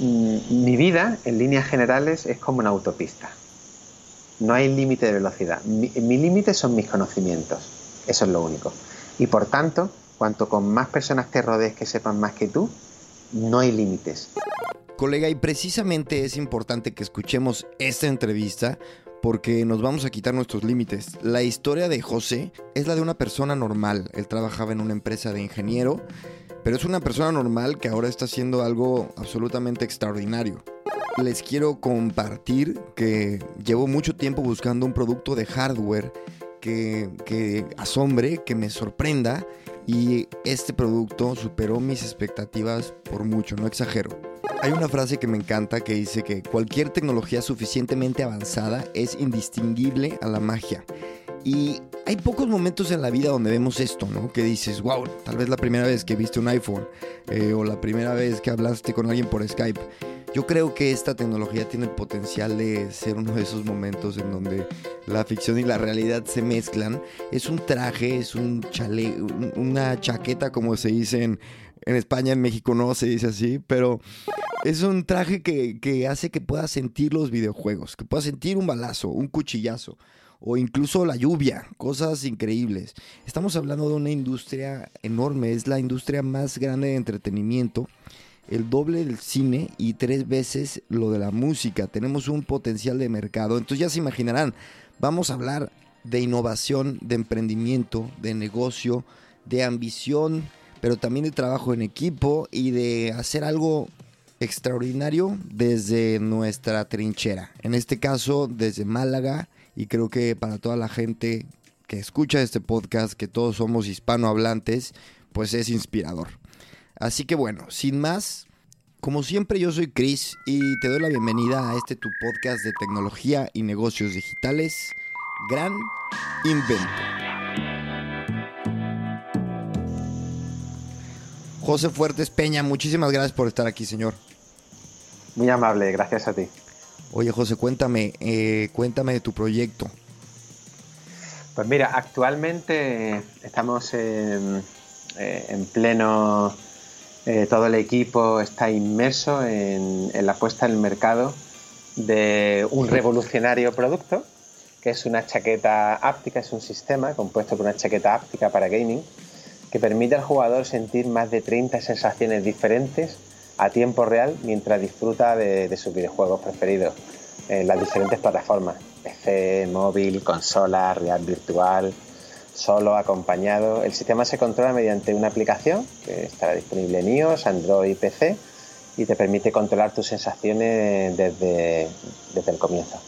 Mm, Mi vida, en líneas generales, es como una autopista. No hay límite de velocidad. Mi, mi límite son mis conocimientos. Eso es lo único. Y por tanto, cuanto con más personas te rodees que sepan más que tú, no hay límites. Colega, y precisamente es importante que escuchemos esta entrevista porque nos vamos a quitar nuestros límites. La historia de José es la de una persona normal. Él trabajaba en una empresa de ingeniero, pero es una persona normal que ahora está haciendo algo absolutamente extraordinario. Les quiero compartir que llevo mucho tiempo buscando un producto de hardware que, que asombre, que me sorprenda y este producto superó mis expectativas por mucho, no exagero. Hay una frase que me encanta que dice que cualquier tecnología suficientemente avanzada es indistinguible a la magia. Y hay pocos momentos en la vida donde vemos esto, ¿no? Que dices, wow, tal vez la primera vez que viste un iPhone eh, o la primera vez que hablaste con alguien por Skype. Yo creo que esta tecnología tiene el potencial de ser uno de esos momentos en donde la ficción y la realidad se mezclan. Es un traje, es un chale, una chaqueta como se dice en, España, en México no se dice así, pero es un traje que, que hace que puedas sentir los videojuegos, que puedas sentir un balazo, un cuchillazo o incluso la lluvia, cosas increíbles. Estamos hablando de una industria enorme, es la industria más grande de entretenimiento el doble del cine y tres veces lo de la música. Tenemos un potencial de mercado. Entonces ya se imaginarán, vamos a hablar de innovación, de emprendimiento, de negocio, de ambición, pero también de trabajo en equipo y de hacer algo extraordinario desde nuestra trinchera. En este caso, desde Málaga y creo que para toda la gente que escucha este podcast, que todos somos hispanohablantes, pues es inspirador. Así que bueno, sin más, como siempre yo soy Chris y te doy la bienvenida a este tu podcast de tecnología y negocios digitales, Gran Invento. José Fuertes Peña, muchísimas gracias por estar aquí, señor. Muy amable, gracias a ti. Oye, José, cuéntame, eh, cuéntame de tu proyecto. Pues mira, actualmente estamos en, eh, en pleno eh, todo el equipo está inmerso en, en, la puesta en el mercado de un revolucionario producto, que es una chaqueta áptica, es un sistema compuesto por una chaqueta áptica para gaming, que permite al jugador sentir más de 30 sensaciones diferentes a tiempo real mientras disfruta de, de sus videojuegos preferidos en las diferentes plataformas, PC, móvil, consola, real virtual, solo, acompañado. El sistema se controla mediante una aplicación que estará disponible en iOS, Android y PC y te permite controlar tus sensaciones desde, desde el comienzo.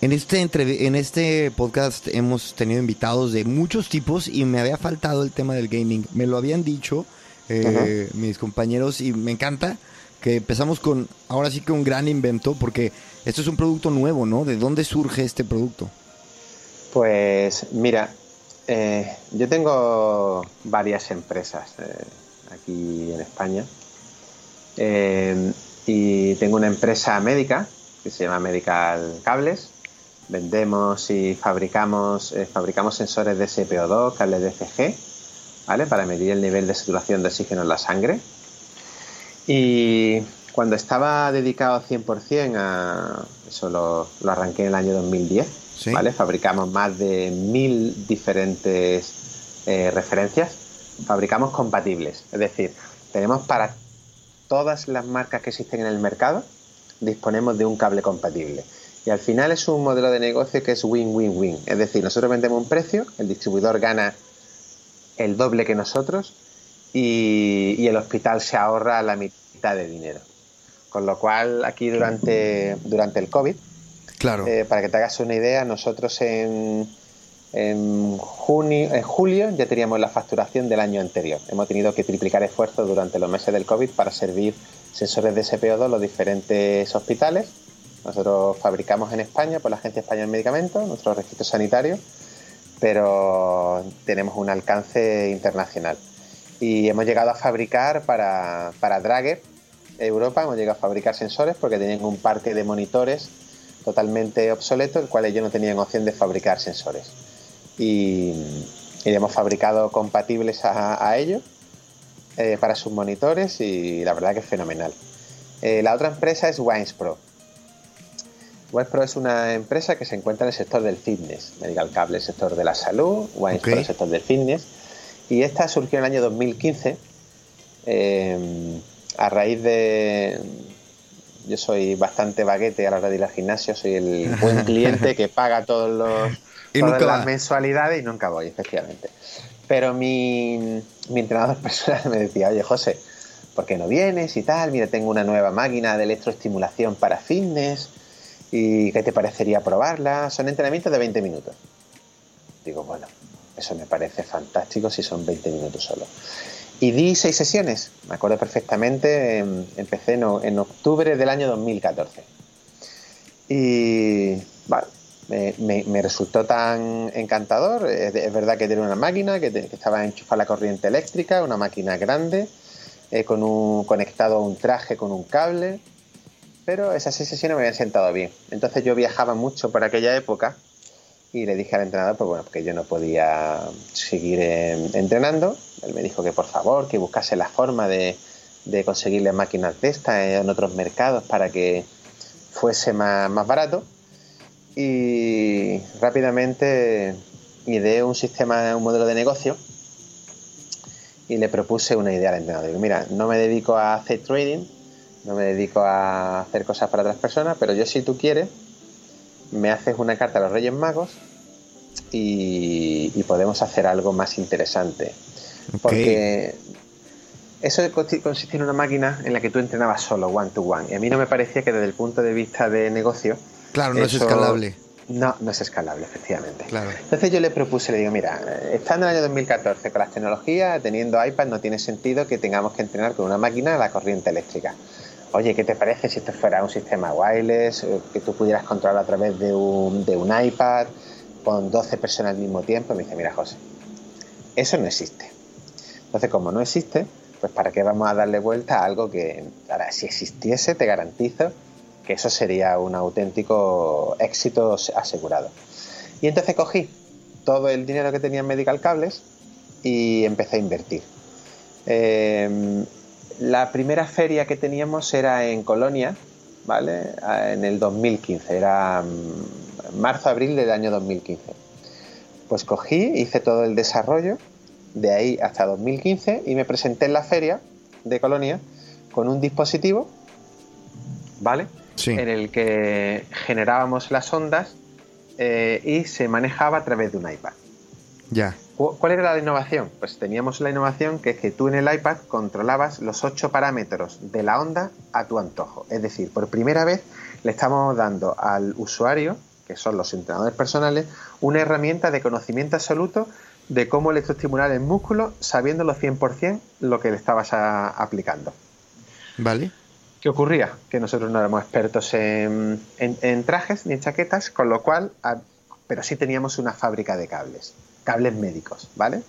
En este, en este podcast hemos tenido invitados de muchos tipos y me había faltado el tema del gaming. Me lo habían dicho eh, mis compañeros y me encanta que empezamos con, ahora sí que un gran invento, porque esto es un producto nuevo, ¿no? ¿De dónde surge este producto? Pues mira, eh, yo tengo varias empresas eh, aquí en España eh, y tengo una empresa médica que se llama Medical Cables. Vendemos y fabricamos, eh, fabricamos sensores de SPO2, cables de CG, ¿vale? Para medir el nivel de saturación de oxígeno en la sangre. Y cuando estaba dedicado 100% a eso lo, lo arranqué en el año 2010 ¿Sí? ¿vale? Fabricamos más de mil diferentes eh, referencias. Fabricamos compatibles, es decir, tenemos para todas las marcas que existen en el mercado, disponemos de un cable compatible. Y al final es un modelo de negocio que es win-win-win. Es decir, nosotros vendemos un precio, el distribuidor gana el doble que nosotros y, y el hospital se ahorra la mitad de dinero. Con lo cual, aquí durante, durante el COVID, Claro. Eh, para que te hagas una idea, nosotros en, En, junio, en julio ya teníamos la facturación del año anterior. Hemos tenido que triplicar esfuerzos durante los meses del COVID para servir sensores de SPO2 en los diferentes hospitales. Nosotros fabricamos en España por la Agencia Española de Medicamentos, nuestro registro sanitario, pero tenemos un alcance internacional. Y hemos llegado a fabricar para, para Drager Europa, hemos llegado a fabricar sensores porque tenían un parque de monitores totalmente obsoleto, el cual ellos no tenían opción de fabricar sensores y, hemos fabricado compatibles a, ellos eh, para sus monitores y la verdad que es fenomenal. Eh, la otra empresa es Winespro. Winespro es una empresa que se encuentra en el sector del fitness, Medical Cable, el sector de la salud, Winespro el sector del fitness. Y esta surgió en el año 2015 eh, a raíz de, yo soy bastante baguete a la hora de ir al gimnasio, soy el buen cliente que paga todos los, y todas las mensualidades y nunca voy, efectivamente. Pero mi, mi entrenador personal me decía, oye José, ¿por qué no vienes y tal? Mira, tengo una nueva máquina de electroestimulación para fitness y ¿qué te parecería probarla? Son entrenamientos de 20 minutos. Digo, bueno, eso me parece fantástico si son 20 minutos solo. Y di seis sesiones, me acuerdo perfectamente, em, empecé en, octubre del año 2014. Y vale, me, resultó tan encantador. Es, verdad que tenía una máquina que, estaba enchufada la corriente eléctrica, una máquina grande, eh, con un, conectado a un traje con un cable, pero esas seis sesiones me habían sentado bien. Entonces yo viajaba mucho por aquella época y le dije al entrenador, pues bueno, que yo no podía seguir eh, entrenando. Él me dijo que por favor, que buscase la forma de, de conseguirle máquinas de estas en otros mercados para que fuese más, más barato y rápidamente ideé un sistema, un modelo de negocio y le propuse una idea al entrenador. Mira, no me dedico a hacer trading, no me dedico a hacer cosas para otras personas, pero yo si tú quieres, me haces una carta a los Reyes Magos y, podemos hacer algo más interesante. Porque eso consiste en una máquina en la que tú entrenabas solo, one to one. Y a mí no me parecía que desde el punto de vista de negocio Claro, no es escalable. No, no es escalable, efectivamente. Claro. Entonces yo le propuse, le digo, mira, estando en el año 2014 con las tecnologías, teniendo iPad, no tiene sentido que tengamos que entrenar con una máquina a la corriente eléctrica. Oye, ¿qué te parece si esto fuera un sistema wireless, eh, que tú pudieras controlar a través de un, iPad con 12 personas al mismo tiempo? me dice, mira, José, eso no existe. Entonces, como no existe, pues ¿para qué vamos a darle vuelta a algo que, ahora, si existiese, te garantizo que eso sería un auténtico éxito asegurado. Y entonces cogí todo el dinero que tenía en Medical Cables y empecé a invertir. Em, la primera feria que teníamos era en Colonia, ¿vale? En el 2015, era mm, marzo-abril del año 2015. Pues cogí, hice todo el desarrollo de ahí hasta 2015 y me presenté en la feria de Colonia con un dispositivo, ¿vale? en el que generábamos las ondas eh, y se manejaba a través de un iPad. Ya. ¿Cuál era la innovación? Pues teníamos la innovación que es que tú en el iPad controlabas los ocho parámetros de la onda a tu antojo. Es decir, por primera vez le estamos dando al usuario, que son los entrenadores personales, una herramienta de conocimiento absoluto de cómo electroestimular el músculo sabiéndolo 100% lo que le estabas aplicando. Vale. ¿Qué ocurría? Que nosotros no éramos expertos en, trajes ni en chaquetas, con lo cual, pero sí teníamos una fábrica de cables, cables médicos, ¿vale?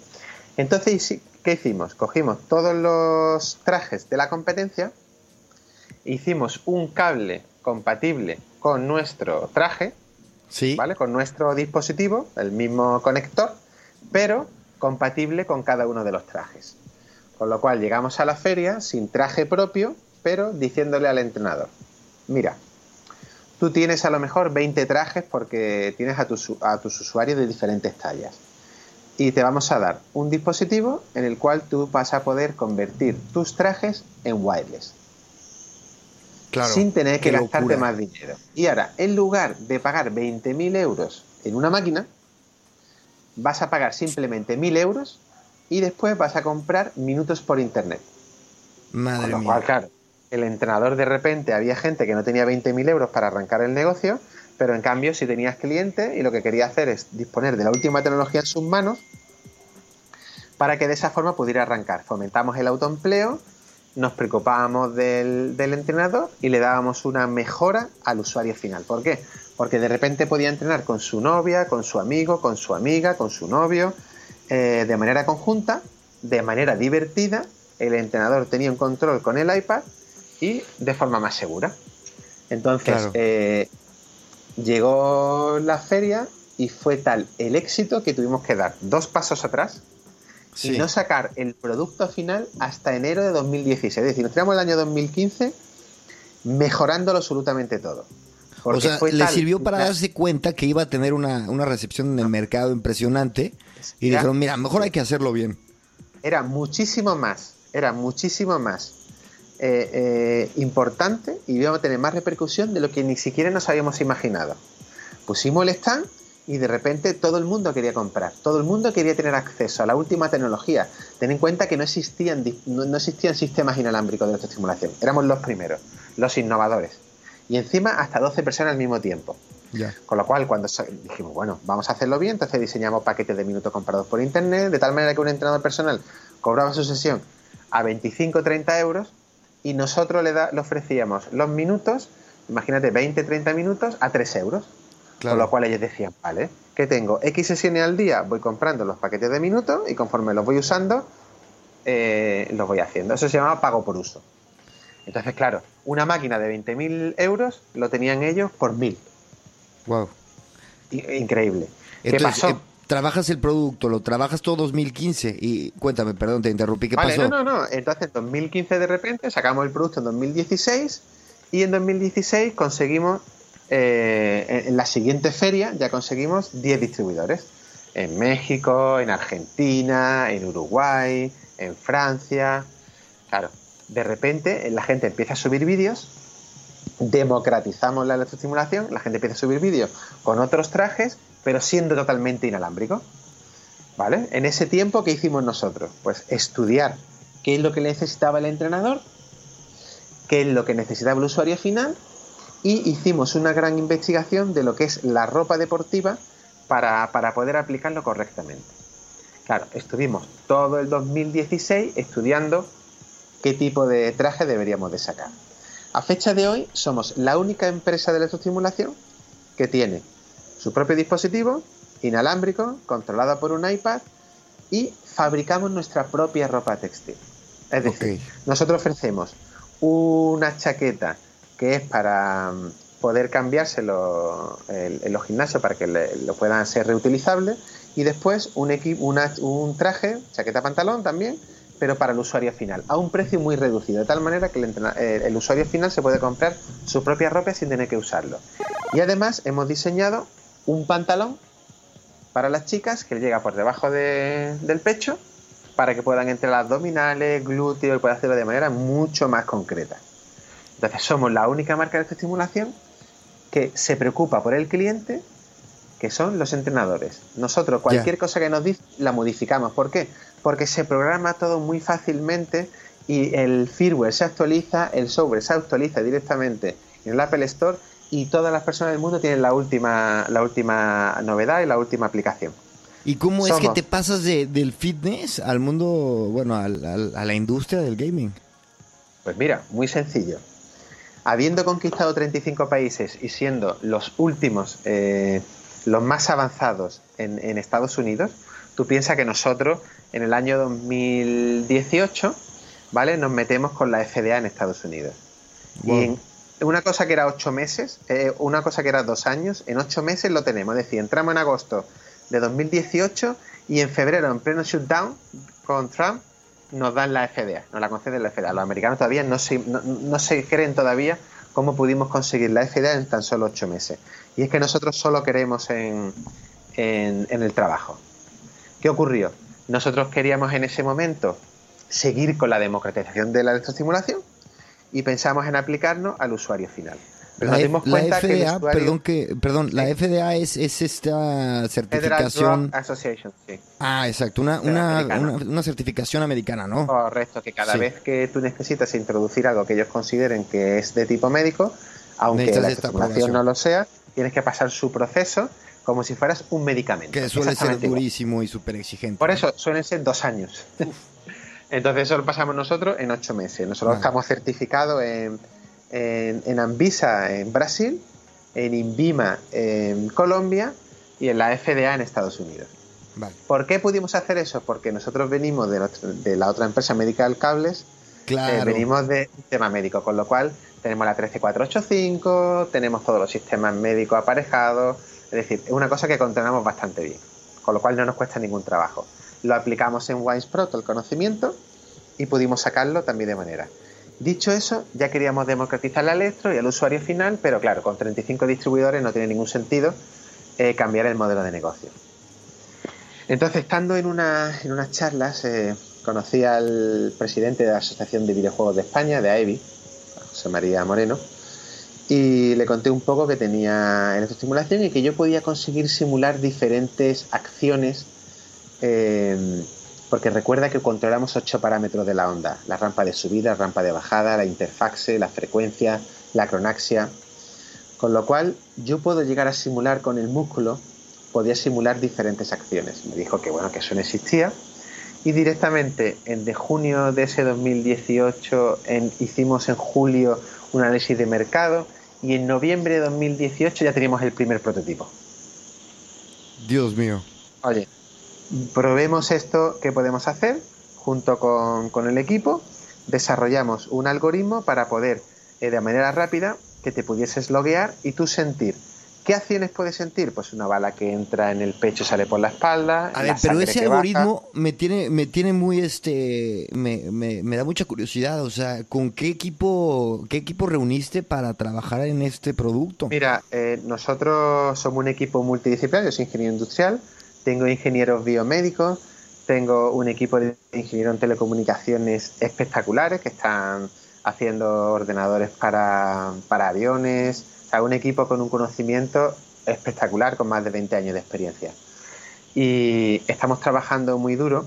Entonces, ¿qué hicimos? Cogimos todos los trajes de la competencia, hicimos un cable compatible con nuestro traje, ¿Sí? ¿vale? Con nuestro dispositivo, el mismo conector, pero compatible con cada uno de los trajes. Con lo cual llegamos a la feria sin traje propio, pero diciéndole al entrenador, mira, tú tienes a lo mejor 20 trajes porque tienes a tus, a tus usuarios de diferentes tallas. Y te vamos a dar un dispositivo en el cual tú vas a poder convertir tus trajes en wireless. Claro, sin tener que gastarte más dinero. Y ahora, en lugar de pagar 20.000 euros en una máquina, vas a pagar simplemente 1.000 euros y después vas a comprar minutos por internet. Madre Con lo mía. Cual, claro, el entrenador de repente había gente que no tenía 20.000 euros para arrancar el negocio pero en cambio si tenías cliente y lo que quería hacer es disponer de la última tecnología en sus manos para que de esa forma pudiera arrancar. Fomentamos el autoempleo, nos preocupábamos del, entrenador y le dábamos una mejora al usuario final. ¿Por qué? Porque de repente podía entrenar con su novia, con su amigo, con su amiga, con su novio, eh, de manera conjunta, de manera divertida. El entrenador tenía un control con el iPad y de forma más segura. Entonces, eh, llegó la feria y fue tal el éxito que tuvimos que dar dos pasos atrás y no sacar el producto final hasta enero de 2016. Es decir, nos tiramos el año 2015 mejorándolo absolutamente todo. o sea, le sirvió para darse cuenta que iba a tener una, recepción en el mercado impresionante y dijeron, mira, mejor hay que hacerlo bien. Era muchísimo más, era muchísimo más eh, eh, importante y íbamos a tener más repercusión de lo que ni siquiera nos habíamos imaginado. Pusimos el stand y de repente todo el mundo quería comprar, todo el mundo quería tener acceso a la última tecnología. Ten en cuenta que no existían, no, existían sistemas inalámbricos de electroestimulación, éramos los primeros, los innovadores. Y encima hasta 12 personas al mismo tiempo. Con lo cual, cuando dijimos, bueno, vamos a hacerlo bien, entonces diseñamos paquetes de minutos comprados por internet, de tal manera que un entrenador personal cobraba su sesión a 25 o 30 euros y nosotros le, le ofrecíamos los minutos, imagínate, 20 30 minutos a 3 euros. Con lo cual ellos decían, vale, que tengo X sesiones al día, voy comprando los paquetes de minutos y conforme los voy usando, eh, los voy haciendo. Eso se llama pago por uso. Entonces, claro, una máquina de 20.000 euros lo tenían ellos por 1.000. Wow. Increíble. ¿Qué pasó? Trabajas el producto, lo trabajas todo 2015 y cuéntame, perdón, te interrumpí, ¿qué pasó? No, no, no, entonces en 2015 de repente sacamos el producto en 2016 y en 2016 conseguimos eh, en la siguiente feria ya conseguimos 10 distribuidores. En México, en Argentina, en Uruguay, en Francia. Claro, de repente la gente empieza a subir vídeos, democratizamos la electroestimulación, la gente empieza a subir vídeos con otros trajes, pero siendo totalmente inalámbrico. ¿Vale? En ese tiempo, ¿qué hicimos nosotros? Pues estudiar qué es lo que necesitaba el entrenador, qué es lo que necesitaba el usuario final y hicimos una gran investigación de lo que es la ropa deportiva para, poder aplicarlo correctamente. Claro, estuvimos todo el 2016 estudiando qué tipo de traje deberíamos de sacar. A fecha de hoy somos la única empresa de electroestimulación que tiene su propio dispositivo inalámbrico, controlado por un iPad y fabricamos nuestra propia ropa textil. Es decir, nosotros ofrecemos una chaqueta que es para mm, poder cambiárselo en, los gimnasios para que lo puedan ser reutilizables y después un, un traje, chaqueta pantalón también, pero para el usuario final, a un precio muy reducido, de tal manera que el, eh, el, usuario final se puede comprar su propia ropa sin tener que usarlo. Y además hemos diseñado un pantalón para las chicas que llega por debajo del pecho para que puedan entrar abdominales, glúteos y puedan hacerlo de manera mucho más concreta. Entonces somos la única marca de estimulación que se preocupa por el cliente, que son los entrenadores. Nosotros cualquier cosa que nos dice la modificamos. ¿Por qué? Porque se programa todo muy fácilmente y el firmware se actualiza, el software se actualiza directamente en el Apple Store y todas las personas del mundo tienen la última, la última novedad y la última aplicación. ¿Y cómo es que te pasas del fitness al mundo, bueno, a la industria del gaming? Pues mira, muy sencillo habiendo conquistado 35 países y siendo los últimos, eh, los más avanzados en, Estados Unidos, tú piensas que nosotros en el año 2018, ¿vale? Nos metemos con la FDA en Estados Unidos. Y en una cosa que era ocho meses, eh, una cosa que era dos años, en ocho meses lo tenemos. Es decir, entramos en agosto de 2018 y en febrero, en pleno shutdown con Trump, nos dan la FDA, nos la conceden la FDA. Los americanos todavía no se, no, se creen todavía cómo pudimos conseguir la FDA en tan solo ocho meses. Y es que nosotros solo queremos en, en, en el trabajo. ¿Qué ocurrió? Nosotros queríamos en ese momento seguir con la democratización de la electroestimulación y pensamos en aplicarnos al usuario final la, dimos cuenta FDA, perdón, que, perdón, la FDA es, es esta certificación. Association, sí. Ah, exacto, una, una, una, certificación americana, ¿no? Correcto, que cada vez que tú necesitas introducir algo que ellos consideren que es de tipo médico, aunque la información no lo sea, tienes que pasar su proceso como si fueras un medicamento. Que suele ser durísimo y súper exigente. Por eso suelen ser dos años. Entonces eso lo pasamos nosotros en ocho meses. Nosotros estamos certificados en, en, Anvisa en Brasil, en Inbima en Colombia y en la FDA en Estados Unidos. ¿Por qué pudimos hacer eso? Porque nosotros venimos de, la otra empresa Medical Cables, eh, venimos de tema médico, con lo cual tenemos la 13485, tenemos todos los sistemas médicos aparejados, es decir, es una cosa que controlamos bastante bien, con lo cual no nos cuesta ningún trabajo. Lo aplicamos en Pro, todo el conocimiento, y pudimos sacarlo también de manera. Dicho eso, ya queríamos democratizar la electro y el usuario final, pero claro, con 35 distribuidores no tiene ningún sentido eh, cambiar el modelo de negocio. Entonces, estando en, una, en unas charlas, eh, conocí al presidente de la Asociación de Videojuegos de España, de AEBI, José María Moreno, y le conté un poco que tenía electroestimulación y que yo podía conseguir simular diferentes acciones, eh, porque recuerda que controlamos ocho parámetros de la onda, la rampa de subida, la rampa de bajada, la interfaxe, la frecuencia, la cronaxia, con lo cual yo puedo llegar a simular con el músculo podía simular diferentes acciones. Me dijo que bueno, que eso no existía. Y directamente en de junio de ese 2018 hicimos en julio un análisis de mercado y en noviembre de 2018 ya teníamos el primer prototipo. Dios mío. Oye, probemos esto que podemos hacer junto con, con el equipo. Desarrollamos un algoritmo para poder eh, de manera rápida que te pudieses loguear y tú sentir ¿Qué acciones puedes sentir? Pues una bala que entra en el pecho sale por la espalda. A ver, pero ese algoritmo me tiene, me tiene muy este. Me, me, da mucha curiosidad. O sea, ¿con qué equipo, qué equipo reuniste para trabajar en este producto? Mira, eh, nosotros somos un equipo multidisciplinario, soy ingeniero industrial, tengo ingenieros biomédicos, tengo un equipo de ingenieros en telecomunicaciones espectaculares que están haciendo ordenadores para, para aviones un equipo con un conocimiento espectacular, con más de 20 años de experiencia. Y estamos trabajando muy duro,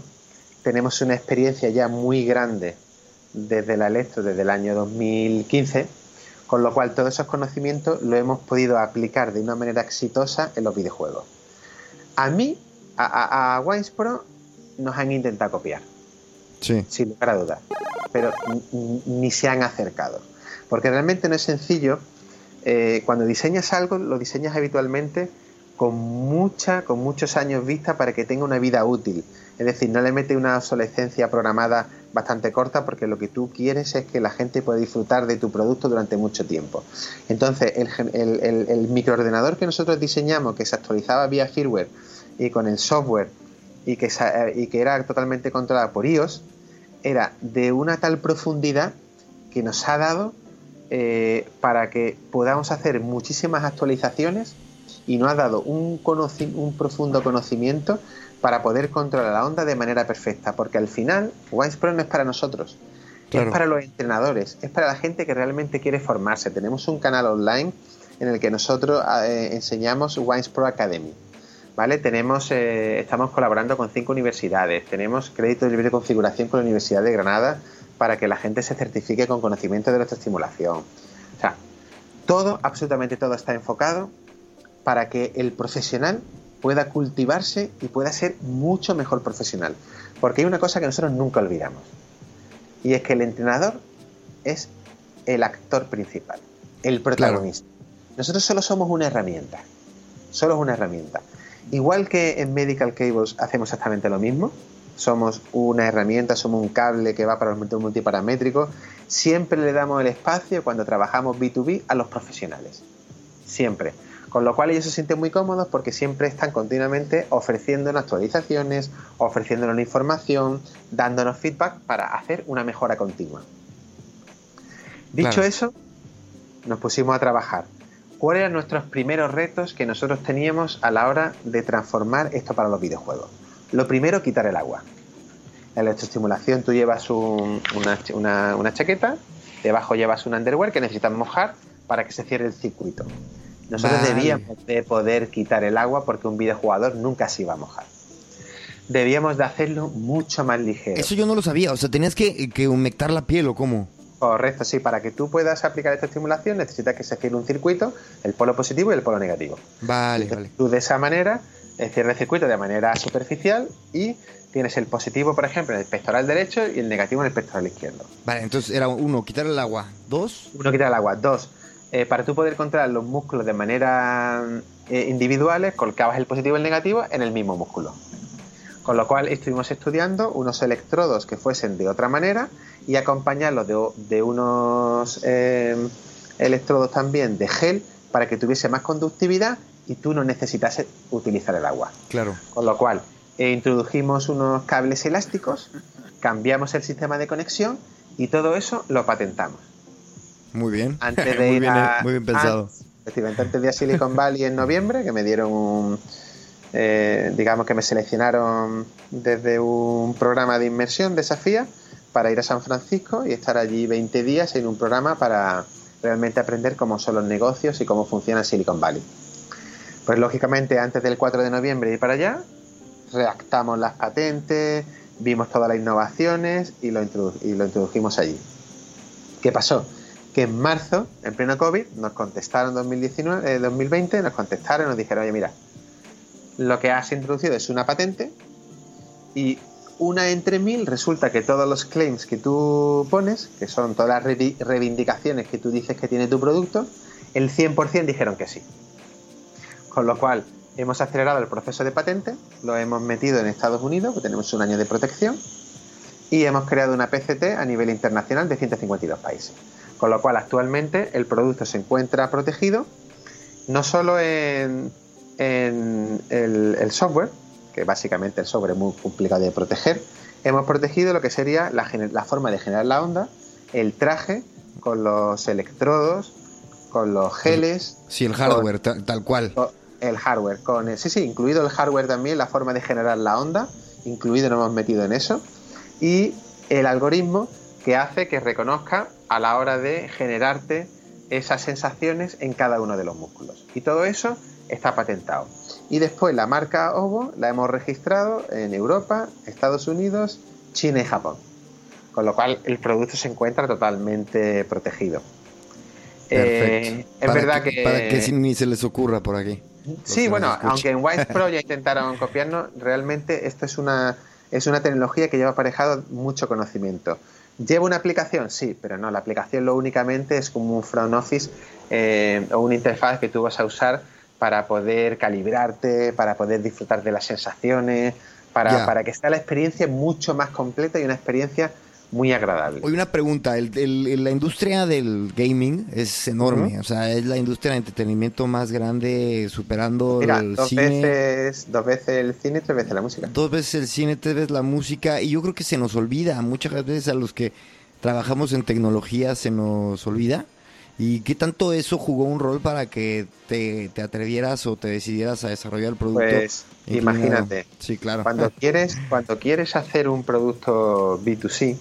tenemos una experiencia ya muy grande desde la Electro, desde el año 2015, con lo cual todos esos conocimientos lo hemos podido aplicar de una manera exitosa en los videojuegos. A mí, a, a, Pro, nos han intentado copiar. Sí. Sin lugar a dudas. Pero ni se han acercado. Porque realmente no es sencillo eh, cuando diseñas algo, lo diseñas habitualmente con mucha, con muchos años vista para que tenga una vida útil. Es decir, no le metes una obsolescencia programada bastante corta porque lo que tú quieres es que la gente pueda disfrutar de tu producto durante mucho tiempo. Entonces, el, microordenador que nosotros diseñamos, que se actualizaba vía firmware y con el software y que, y que era totalmente controlado por iOS, era de una tal profundidad que nos ha dado eh, para que podamos hacer muchísimas actualizaciones y nos ha dado un, un profundo conocimiento para poder controlar la onda de manera perfecta, porque al final Pro no es para nosotros, es para los entrenadores, es para la gente que realmente quiere formarse. Tenemos un canal online en el que nosotros eh, enseñamos Pro Academy. ¿Vale? Tenemos, eh, estamos colaborando con cinco universidades, tenemos crédito de libre configuración con la Universidad de Granada para que la gente se certifique con conocimiento de estimulación. O sea, todo, absolutamente todo está enfocado para que el profesional pueda cultivarse y pueda ser mucho mejor profesional. Porque hay una cosa que nosotros nunca olvidamos. Y es que el entrenador es el actor principal, el protagonista. Nosotros solo somos una herramienta. Solo es una herramienta. Igual que en Medical Cables hacemos exactamente lo mismo, somos una herramienta, somos un cable que va para los multiparamétricos. Siempre le damos el espacio cuando trabajamos B2B a los profesionales. Siempre. Con lo cual ellos se sienten muy cómodos porque siempre están continuamente ofreciéndonos actualizaciones, ofreciéndonos información, dándonos feedback para hacer una mejora continua. Dicho eso, nos pusimos a trabajar. ¿Cuáles eran nuestros primeros retos que nosotros teníamos a la hora de transformar esto para los videojuegos? Lo primero, quitar el agua. En la electroestimulación tú llevas una, chaqueta, debajo llevas un underwear que necesitas mojar para que se cierre el circuito. Nosotros debíamos de poder quitar el agua porque un videojugador nunca se iba a mojar. Debíamos de hacerlo mucho más ligero. Eso yo no lo sabía, o sea, tenías que, que humectar la piel o cómo. Correcto, sí. Para que tú puedas aplicar esta estimulación necesitas que se cierre un circuito, el polo positivo y el polo negativo. Vale, vale. Tú de esa manera cierras el circuito de manera superficial y tienes el positivo, por ejemplo, en el pectoral derecho y el negativo en el pectoral izquierdo. Vale, entonces era uno, quitar el agua. Dos. Uno, quitar el agua. Dos, eh, para tú poder controlar los músculos de manera eh, individuales, colocabas el positivo y el negativo en el mismo músculo. Con lo cual estuvimos estudiando unos electrodos que fuesen de otra manera y acompañarlos de, unos eh, electrodos también de gel para que tuviese más conductividad y tú no necesitases utilizar el agua. Claro. Con lo cual, eh, introdujimos unos cables elásticos, cambiamos el sistema de conexión y todo eso lo patentamos. Muy bien. Antes de muy, ir bien a, muy bien pensado. efectivamente, antes de a Silicon Valley en noviembre, que me dieron un, eh, digamos que me seleccionaron desde un programa de inmersión de Safía para ir a San Francisco y estar allí 20 días en un programa para realmente aprender cómo son los negocios y cómo funciona Silicon Valley. Pues lógicamente antes del 4 de noviembre ir para allá, redactamos las patentes, vimos todas las innovaciones y lo, introdujimos allí. ¿Qué pasó? Que en marzo, en pleno COVID, nos contestaron 2019, 2020, nos contestaron nos dijeron, oye, mira, lo que has introducido es una patente y una entre mil resulta que todos los claims que tú pones, que son todas las reivindicaciones que tú dices que tiene tu producto, el 100% dijeron que sí. Con lo cual hemos acelerado el proceso de patente, lo hemos metido en Estados Unidos, que tenemos un año de protección, y hemos creado una PCT a nivel internacional de 152 países. Con lo cual actualmente el producto se encuentra protegido no solo en en el, software, que básicamente el software es muy complicado de proteger, hemos protegido lo que sería la, la forma de generar la onda, el traje con los electrodos, con los geles. Sí, el hardware, tal, cual. El hardware, con sí, sí, incluido el hardware también, la forma de generar la onda, incluido nos hemos metido en eso, y el algoritmo que hace que reconozca a la hora de generarte esas sensaciones en cada uno de los músculos. Y todo eso está patentado. Y después la marca Ovo la hemos registrado en Europa, Estados Unidos, China y Japón. Con lo cual el producto se encuentra totalmente protegido. Eh, es verdad que, Para que ni se les ocurra por aquí. Sí, bueno, aunque en Wise Pro ya intentaron copiarnos, realmente esto es una, es una tecnología que lleva aparejado mucho conocimiento. ¿Lleva una aplicación? Sí, pero no, la aplicación lo únicamente es como un front office eh, o una interfaz que tú vas a usar para poder calibrarte, para poder disfrutar de las sensaciones, para, para que sea la experiencia mucho más completa y una experiencia muy agradable. Hoy una pregunta, la industria del gaming es enorme, o sea, es la industria de entretenimiento más grande, superando el dos cine. Veces, dos veces el cine, tres veces la música. Dos veces el cine, tres veces la música, y yo creo que se nos olvida, muchas veces a los que trabajamos en tecnología se nos olvida ¿Y qué tanto eso jugó un rol para que te, atrevieras o te decidieras a desarrollar el producto? Pues imagínate. Sí, claro. Cuando quieres, cuando quieres hacer un producto B2C,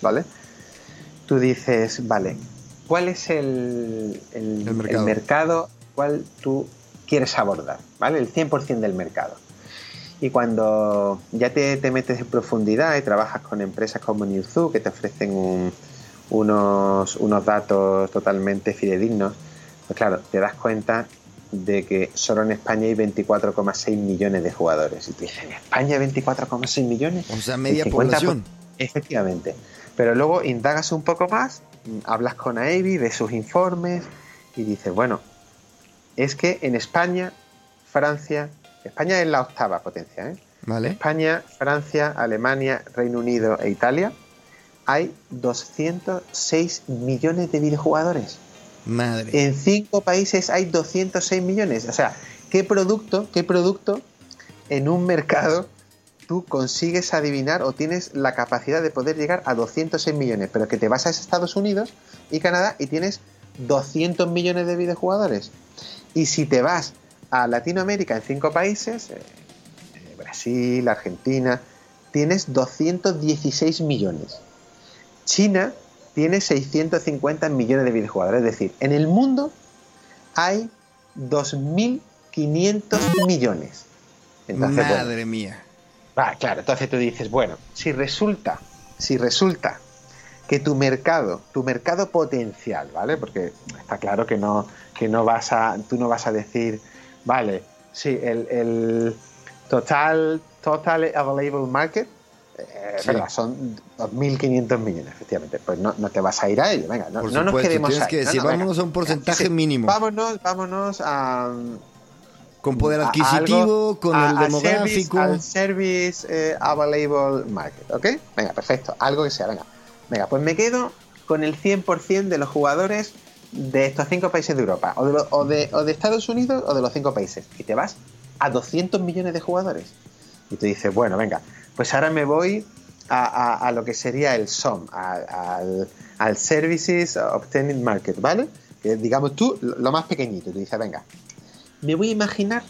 ¿vale? Tú dices, vale, ¿cuál es el, el, mercado. el mercado cuál tú quieres abordar? ¿Vale? El 100% del mercado. Y cuando ya te, te, metes en profundidad y trabajas con empresas como Newzoo que te ofrecen un, unos, unos datos totalmente fidedignos, pues claro, te das cuenta de que solo en España hay 24,6 millones de jugadores. Y tú dices, ¿en España 24,6 millones? O sea, media población. Efectivamente. Pero luego indagas un poco más, hablas con AEBI, ves sus informes y dices, bueno, es que en España, Francia, España es la octava potencia, ¿eh? Vale. España, Francia, Alemania, Reino Unido e Italia hay 206 millones de videojugadores. Madre. En cinco países hay 206 millones. O sea, ¿qué producto, qué producto en un mercado tú consigues adivinar o tienes la capacidad de poder llegar a 206 millones? Pero que te vas a Estados Unidos y Canadá y tienes 200 millones de videojugadores. Y si te vas a Latinoamérica en cinco países, eh, Brasil, Argentina, tienes 216 millones. China tiene 650 millones de videojugadores. Es decir, en el mundo hay 2.500 millones. Madre mía. Va, claro, entonces tú dices, bueno, si resulta, si resulta que tu mercado, tu mercado potencial, ¿vale? Porque está claro que no, que no vas a, tú no vas a decir, vale, sí, el, total, total available market, eh, son 2.500 millones, efectivamente. Pues no, te vas a ir a ello, venga, no, no nos quedemos tienes que decir, vámonos a un porcentaje mínimo. Vámonos, vámonos a con poder adquisitivo, con el demográfico. Al service, eh, available market, ¿ok? Venga, perfecto, algo que sea, venga. Venga, pues me quedo con el 100% de los jugadores de estos cinco países de Europa, o de, o, de, Estados Unidos o de los cinco países. Y te vas a 200 millones de jugadores. Y tú dices, bueno, venga, pues ahora me voy a, lo que sería el SOM, al, al Services Obtaining Market, ¿vale? Que digamos tú, lo más pequeñito. Tú dices, venga, me voy a imaginar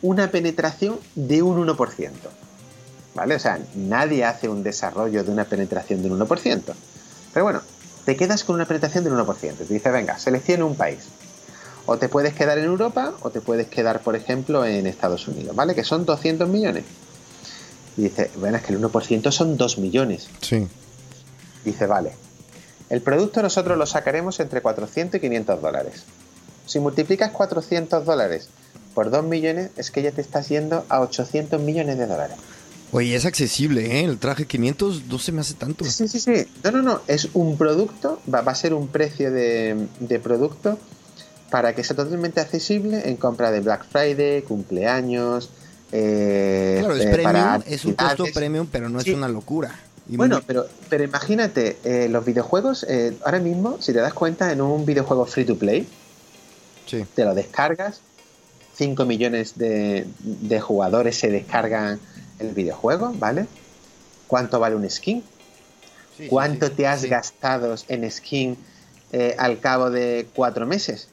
una penetración de un 1%. ¿Vale? O sea, nadie hace un desarrollo de una penetración de un 1%. Pero bueno, te quedas con una penetración del 1%. Te dices, venga, selecciona un país. O te puedes quedar en Europa o te puedes quedar, por ejemplo, en Estados Unidos, ¿vale? Que son 200 millones. Y dice, bueno, es que el 1% son 2 millones. Sí. Dice, vale. El producto nosotros lo sacaremos entre 400 y 500 dólares. Si multiplicas 400 dólares por 2 millones, es que ya te estás yendo a 800 millones de dólares. Oye, es accesible, ¿eh? El traje 500 no se me hace tanto. Sí, sí, sí. No, no, no. Es un producto, va, a ser un precio de, producto para que sea totalmente accesible en compra de Black Friday, cumpleaños. Eh, claro, es, eh, premium, es un costo premium, pero no es una locura. bueno, pero, pero imagínate, eh, los videojuegos, ahora mismo, si te das cuenta, en un videojuego free to play, te lo descargas, 5 millones de, jugadores se descargan el videojuego, ¿vale? ¿Cuánto vale un skin? ¿Cuánto te has gastado en skin eh, al cabo de cuatro meses?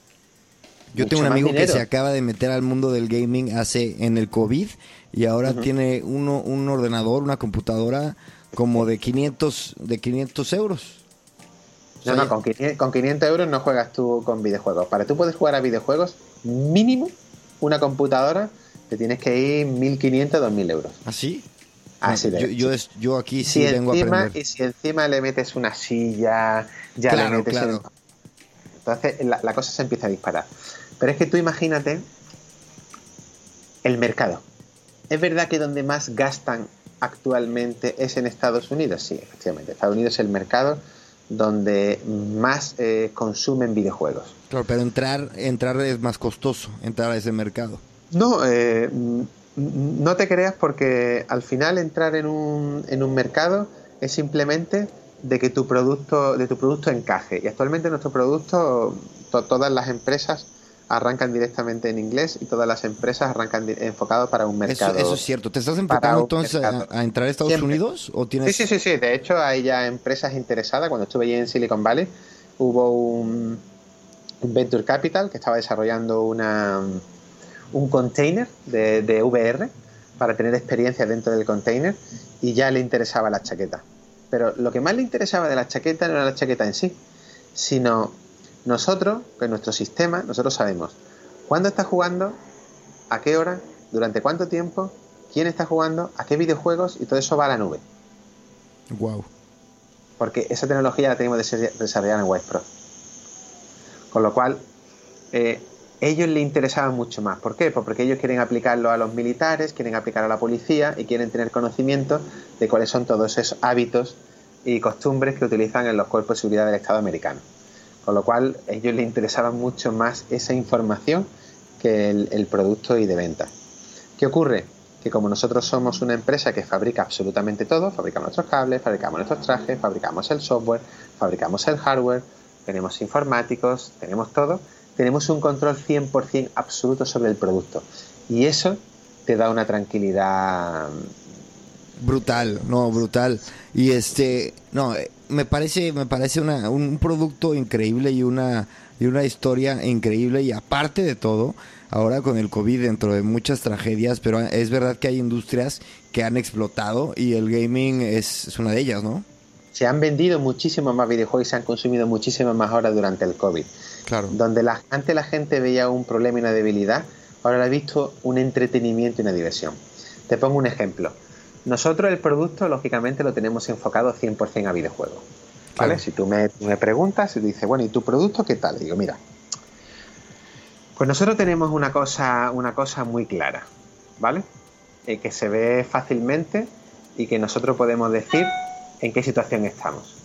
Yo tengo un amigo que se acaba de meter al mundo del gaming hace en el COVID y ahora tiene uno, un ordenador, una computadora como de 500, de 500 euros. No, no, con 500, euros no juegas tú con videojuegos. Para tú puedes jugar a videojuegos, mínimo una computadora te tienes que ir 1.500, 2.000 euros. ¿Así? ¿Ah, Así ah, yo, yo, aquí sí vengo a aprender. Y si encima le metes una silla, ya le metes... Entonces la, cosa se empieza a disparar. Pero es que tú imagínate el mercado. ¿Es verdad que donde más gastan actualmente es en Estados Unidos? Sí, efectivamente. Estados Unidos es el mercado donde más eh, consumen videojuegos. Claro, pero entrar, entrar es más costoso, entrar a ese mercado. No, eh, no te creas porque al final entrar en un, en un mercado es simplemente de que tu producto, de tu producto encaje. Y actualmente nuestro producto, todas las empresas arrancan directamente en inglés y todas las empresas arrancan enfocado para un mercado. Eso, es cierto. ¿Te estás enfocando entonces a, entrar a Estados Unidos? ¿o tienes... Sí, sí, sí, sí. De hecho, hay ya empresas interesadas. Cuando estuve allí en Silicon Valley, hubo un, Venture Capital que estaba desarrollando una, un container de, de VR para tener experiencia dentro del container y ya le interesaba la chaqueta. Pero lo que más le interesaba de la chaqueta no era la chaqueta en sí, sino nosotros, con nuestro sistema, nosotros sabemos cuándo está jugando, a qué hora, durante cuánto tiempo, quién está jugando, a qué videojuegos y todo eso va a la nube. Wow. Porque esa tecnología la tenemos desarrollada en Wise Pro. Con lo cual, eh, ellos le interesaban mucho más. ¿Por qué? Pues porque ellos quieren aplicarlo a los militares, quieren aplicarlo a la policía y quieren tener conocimiento de cuáles son todos esos hábitos y costumbres que utilizan en los cuerpos de seguridad del Estado americano. Con lo cual, a ellos les interesaba mucho más esa información que el, producto y de venta. ¿Qué ocurre? Que como nosotros somos una empresa que fabrica absolutamente todo, fabricamos nuestros cables, fabricamos nuestros trajes, fabricamos el software, fabricamos el hardware, tenemos informáticos, tenemos todo, tenemos un control 100% absoluto sobre el producto. Y eso te da una tranquilidad brutal, no, brutal. Y este, no, me parece, me parece una, un producto increíble y una, y una historia increíble. Y aparte de todo, ahora con el COVID, dentro de muchas tragedias, pero es verdad que hay industrias que han explotado y el gaming es, una de ellas, ¿no? Se han vendido muchísimos más videojuegos y se han consumido muchísimas más horas durante el COVID. Claro. Donde la, antes la gente veía un problema y una debilidad, ahora la ha visto un entretenimiento y una diversión. Te pongo un ejemplo nosotros el producto, lógicamente, lo tenemos enfocado 100% a videojuegos. ¿vale? Si tú me, me, preguntas y dices, bueno, ¿y tu producto qué tal? digo, mira, pues nosotros tenemos una cosa, una cosa muy clara, ¿vale? Eh, que se ve fácilmente y que nosotros podemos decir en qué situación estamos.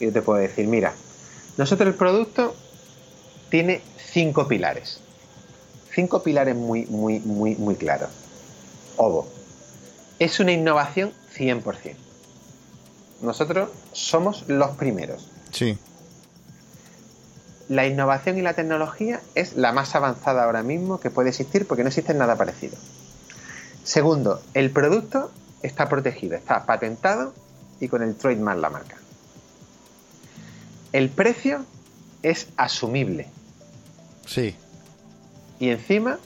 Yo te puedo decir, mira, nosotros el producto tiene cinco pilares. Cinco pilares muy, muy, muy, muy claros. Ovo. Es una innovación 100%. Nosotros somos los primeros. Sí. La innovación y la tecnología es la más avanzada ahora mismo que puede existir porque no existe nada parecido. Segundo, el producto está protegido, está patentado y con el trademark la marca. El precio es asumible. Sí. Y encima,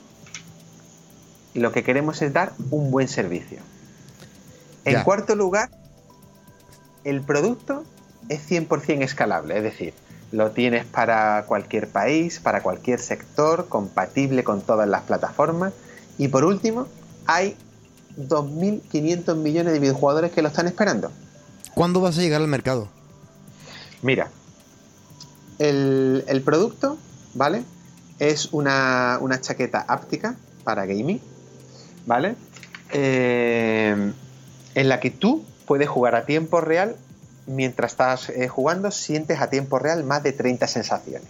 lo que queremos es dar un buen servicio. En cuarto lugar, el producto es 100% escalable, es decir, lo tienes para cualquier país, para cualquier sector, compatible con todas las plataformas. Y por último, hay 2.500 millones de videojugadores que lo están esperando. ¿Cuándo vas a llegar al mercado? Mira, el, producto, ¿vale? Es una, chaqueta áptica para gaming, ¿vale? Eh, en la que tú puedes jugar a tiempo real. Mientras estás eh, jugando, sientes a tiempo real más de 30 sensaciones.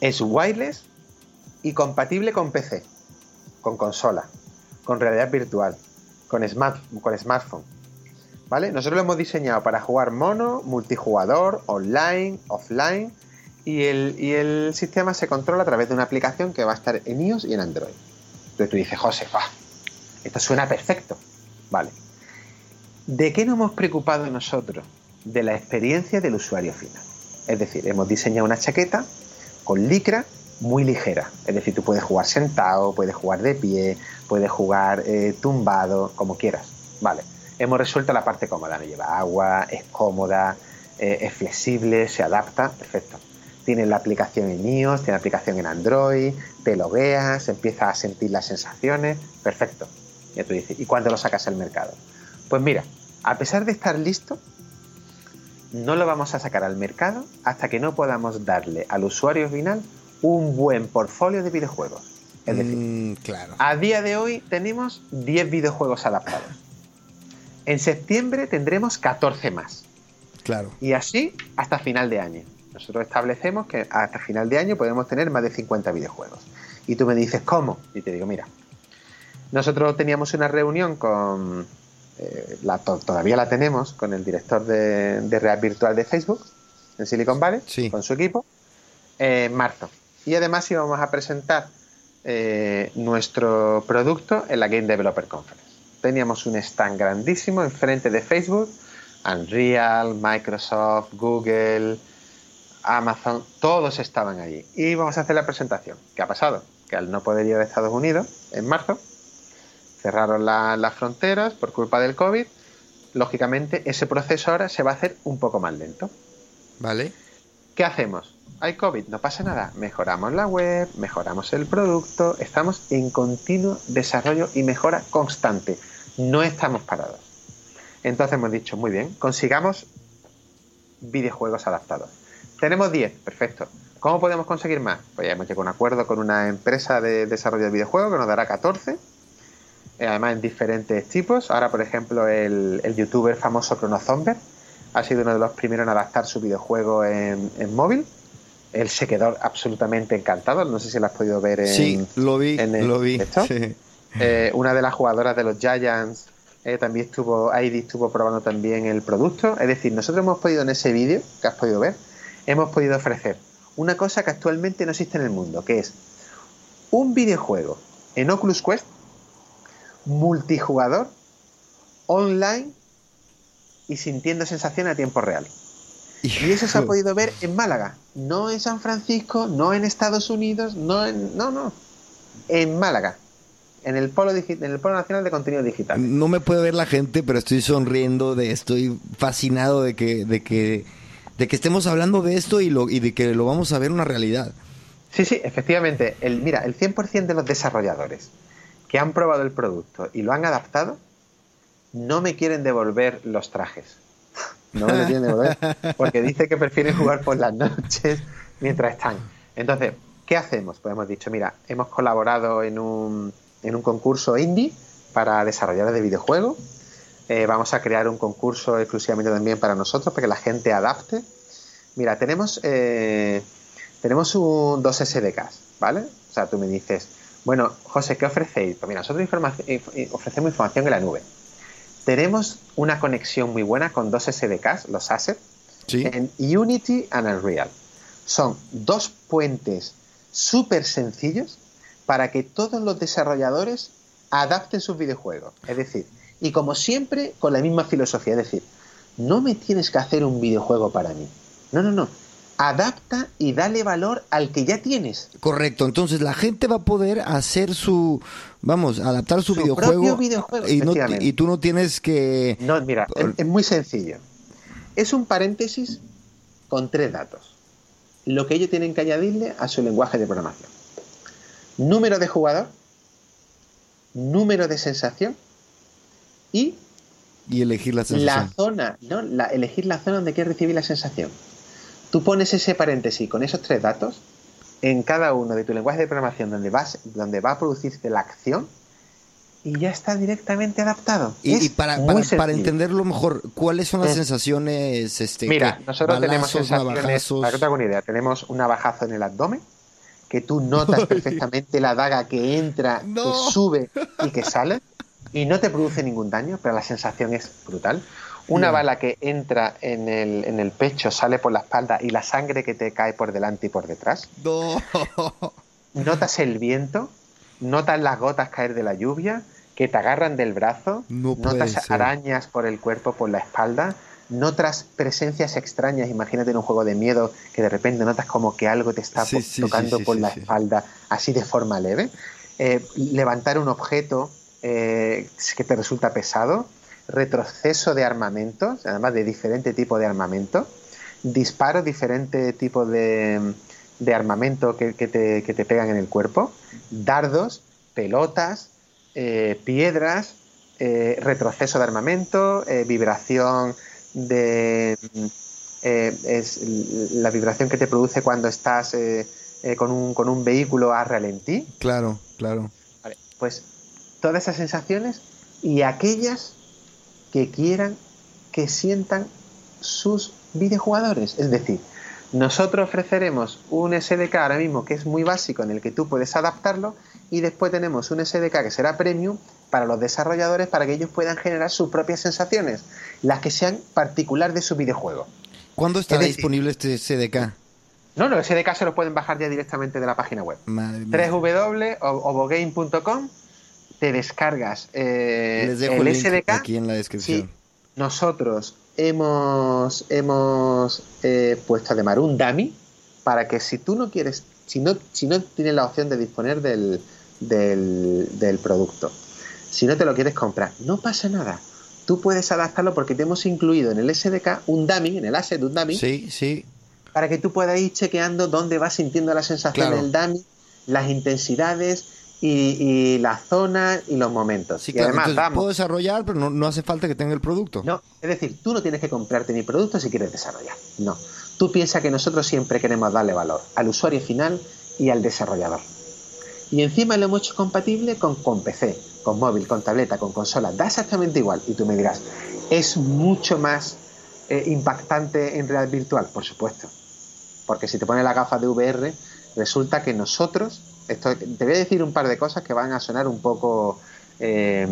Es wireless y compatible con PC, con consola, con realidad virtual, con, smart, con smartphone. ¿Vale? Nosotros lo hemos diseñado para jugar mono, multijugador, online, offline. Y el, y el sistema se controla a través de una aplicación que va a estar en iOS y en Android. Entonces tú dices, José, esto suena perfecto. Vale. ¿De qué nos hemos preocupado nosotros? De la experiencia del usuario final. Es decir, hemos diseñado una chaqueta con licra muy ligera. Es decir, tú puedes jugar sentado, puedes jugar de pie, puedes jugar eh, tumbado, como quieras. Vale. Hemos resuelto la parte cómoda. No lleva agua, es cómoda, eh, es flexible, se adapta. Perfecto. Tiene la aplicación en iOS, tiene la aplicación en Android, te logueas, empieza a sentir las sensaciones. Perfecto. Y tú dices, ¿y cuándo lo sacas al mercado? Pues mira, a pesar de estar listo, no lo vamos a sacar al mercado hasta que no podamos darle al usuario final un buen portfolio de videojuegos. Es decir, mm, claro. a día de hoy tenemos 10 videojuegos adaptados. En septiembre tendremos 14 más. Claro. Y así hasta final de año. Nosotros establecemos que hasta final de año podemos tener más de 50 videojuegos. Y tú me dices, ¿cómo? Y te digo, mira, nosotros teníamos una reunión con, eh, la, todavía la tenemos, con el director de, de Real Virtual de Facebook en Silicon Valley, con su equipo, en marzo. Y además íbamos a presentar eh, nuestro producto en la Game Developer Conference. Teníamos un stand grandísimo enfrente de Facebook, Unreal, Microsoft, Google, Amazon, todos estaban allí. Y íbamos a hacer la presentación. ¿Qué ha pasado? Que al no poder ir a Estados Unidos en marzo, cerraron las fronteras por culpa del COVID. Lógicamente, ese proceso ahora se va a hacer un poco más lento. ¿Vale? ¿Qué hacemos? hay COVID, no pasa nada. Mejoramos la web, mejoramos el producto, estamos en continuo desarrollo y mejora constante. No estamos parados. Entonces hemos dicho, muy bien, consigamos videojuegos adaptados. Tenemos 10, perfecto. ¿Cómo podemos conseguir más? Pues ya hemos llegado a un acuerdo con una empresa de desarrollo de videojuegos que nos dará 14, eh, además en diferentes tipos. Ahora, por ejemplo, el, youtuber famoso Chronozomber ha sido uno de los primeros en adaptar su videojuego en móvil él se quedó absolutamente encantado. No sé si lo has podido ver en. Sí, lo vi. lo vi. Eh, una de las jugadoras de los Giants eh, también estuvo, Heidi estuvo probando también el producto. Es decir, nosotros hemos podido en ese vídeo que has podido ver, hemos podido ofrecer una cosa que actualmente no existe en el mundo, que es un videojuego en Oculus Quest multijugador, online y sintiendo sensación a tiempo real. Y eso se ha podido ver en Málaga, no en San Francisco, no en Estados Unidos, no en. No, no. En Málaga. En el, polo en el Polo Nacional de Contenido Digital. No me puede ver la gente, pero estoy sonriendo, de, estoy fascinado de que, de que, de que estemos hablando de esto y, lo, y de que lo vamos a ver una realidad. Sí, sí, efectivamente. El, mira, el 100% de los desarrolladores que han probado el producto y lo han adaptado, no me quieren devolver los trajes. No me lo que devolver. Porque dice que prefieren jugar por las noches mientras están. Entonces, ¿qué hacemos? Pues hemos dicho, mira, hemos colaborado en un, en un concurso indie para desarrolladores de videojuegos. Eh, vamos a crear un concurso exclusivamente también para nosotros, para que la gente adapte. Mira, tenemos, eh, tenemos un, dos SDKs, ¿vale? O sea, tú me dices, bueno, José, ¿qué ofrecéis? Pues mira, nosotros ofrecemos información en la nube. Tenemos una conexión muy buena con dos SDKs, los assets, en Unity and Unreal. Son dos puentes súper sencillos para que todos los desarrolladores adapten sus videojuegos. Es decir, y como siempre, con la misma filosofía. Es decir, no me tienes que hacer un videojuego para mí. No, no, no. Adapta y dale valor al que ya tienes. Correcto. Entonces la gente va a poder hacer su, vamos, adaptar su, videojuego. videojuego y, y, tú no tienes que. No, mira, es muy sencillo. Es un paréntesis con tres datos. Lo que ellos tienen que añadirle a su lenguaje de programación. Número de jugador, número de sensación y y elegir la sensación. La zona, ¿no? La, elegir la zona donde quieres recibir la sensación. Tú pones ese paréntesis con esos tres datos en cada uno de tu lenguaje de programación donde, vas, donde va a producirse la acción y ya está directamente adaptado. Y, para, para, entenderlo mejor, ¿cuáles son las sensaciones? Este, Mira, nosotros tenemos sensaciones, para que te haga una idea, tenemos un abajazo en el abdomen, que tú notas perfectamente la daga que entra, que sube y que sale y no te produce ningún daño, pero la sensación es brutal. Una bala que entra en el, en el, pecho, sale por la espalda y la sangre que te cae por delante y por detrás. No. Notas el viento, notas las gotas caer de la lluvia, que te agarran del brazo, notas arañas por el cuerpo, por la espalda, notas presencias extrañas, imagínate en un juego de miedo que de repente notas como que algo te está tocando por la espalda, así de forma leve. Eh, levantar un objeto eh, que te resulta pesado, retroceso de armamentos, además de diferente tipo de armamento, disparo, diferente tipo de, armamento que, te, pegan en el cuerpo, dardos, pelotas, eh, piedras, eh, retroceso de armamento, vibración de... es la vibración que te produce cuando estás con, un, con un vehículo a ralentí. Claro, claro. Vale, pues todas esas sensaciones y aquellas que quieran que sientan sus videojugadores. Es decir, nosotros ofreceremos un SDK ahora mismo que es muy básico en el que tú puedes adaptarlo y después tenemos un SDK que será premium para los desarrolladores para que ellos puedan generar sus propias sensaciones, las que sean particular de su videojuego. ¿Cuándo estará disponible este SDK? No, no, el SDK se lo pueden bajar ya directamente de la página web. www.obogame.com te descargas eh, el, SDK. Aquí en la descripción. nosotros hemos, hemos eh, puesto además un dummy para que si tú no quieres, si no, si no tienes la opción de disponer del, del, producto, si no te lo quieres comprar, no pasa nada. Tú puedes adaptarlo porque te hemos incluido en el SDK un dummy, en el asset un dummy. Sí, sí. Para que tú puedas ir chequeando dónde vas sintiendo la sensación del dummy, las intensidades, y, la zona y los momentos. Sí, y además, puedo desarrollar, pero no, hace falta que tenga el producto. No, es decir, tú no tienes que comprarte mi producto si quieres desarrollar. No. Tú piensas que nosotros siempre queremos darle valor al usuario final y al desarrollador. Y encima lo hemos hecho compatible con, con PC, con móvil, con tableta, con consola. Da exactamente igual. Y tú me dirás, ¿es mucho más eh, impactante en realidad virtual? Por supuesto. Porque si te pones la gafa de VR, resulta que nosotros esto, te voy a decir un par de cosas que van a sonar un poco eh,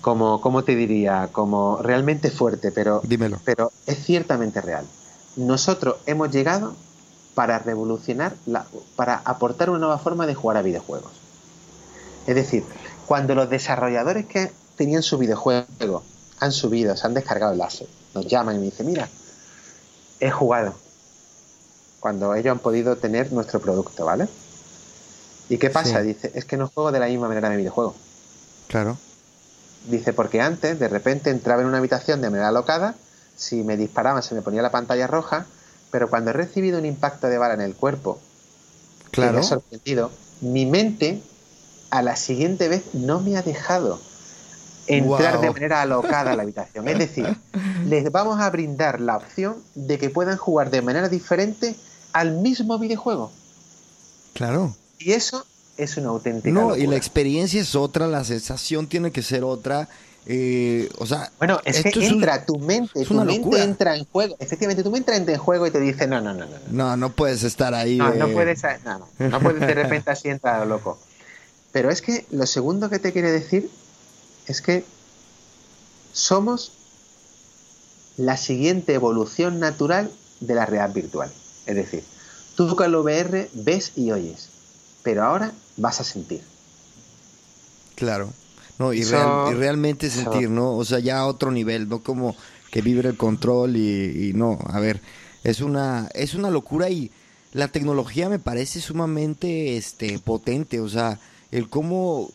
como, ¿cómo te diría? Como realmente fuerte, pero, Dímelo. pero es ciertamente real. Nosotros hemos llegado para revolucionar, la, para aportar una nueva forma de jugar a videojuegos. Es decir, cuando los desarrolladores que tenían su videojuego han subido, se han descargado el asset, nos llaman y me dicen, mira, he jugado. Cuando ellos han podido tener nuestro producto, ¿vale? ¿Y qué pasa? Dice, es que no juego de la misma manera de videojuego. Claro. Dice, porque antes de repente entraba en una habitación de manera alocada, si me disparaban se me ponía la pantalla roja, pero cuando he recibido un impacto de bala en el cuerpo, claro. me ha sorprendido, mi mente a la siguiente vez no me ha dejado entrar de manera alocada a la habitación. Es decir, les vamos a brindar la opción de que puedan jugar de manera diferente al mismo videojuego. Claro. Y eso es una auténtica. No, y la experiencia es otra, la sensación tiene que ser otra. Eh, o sea, bueno, es que entra tu mente, tu mente entra en juego. Efectivamente, tu mente entra en juego y te dice, no, no, no, no. No, no, puedes estar ahí. No, no puedes, no, no, no puedes de repente así entrar loco. Pero es que lo segundo que te quiere decir es que somos la siguiente evolución natural de la realidad virtual. Es decir, tú con el VR ves y oyes, pero ahora vas a sentir. Claro. No, y, realmente sentir, ¿no? O sea, ya a otro nivel, no como que vibre el control y, y, no, a ver, es una, es una locura y la tecnología me parece sumamente este, potente, o sea, el cómo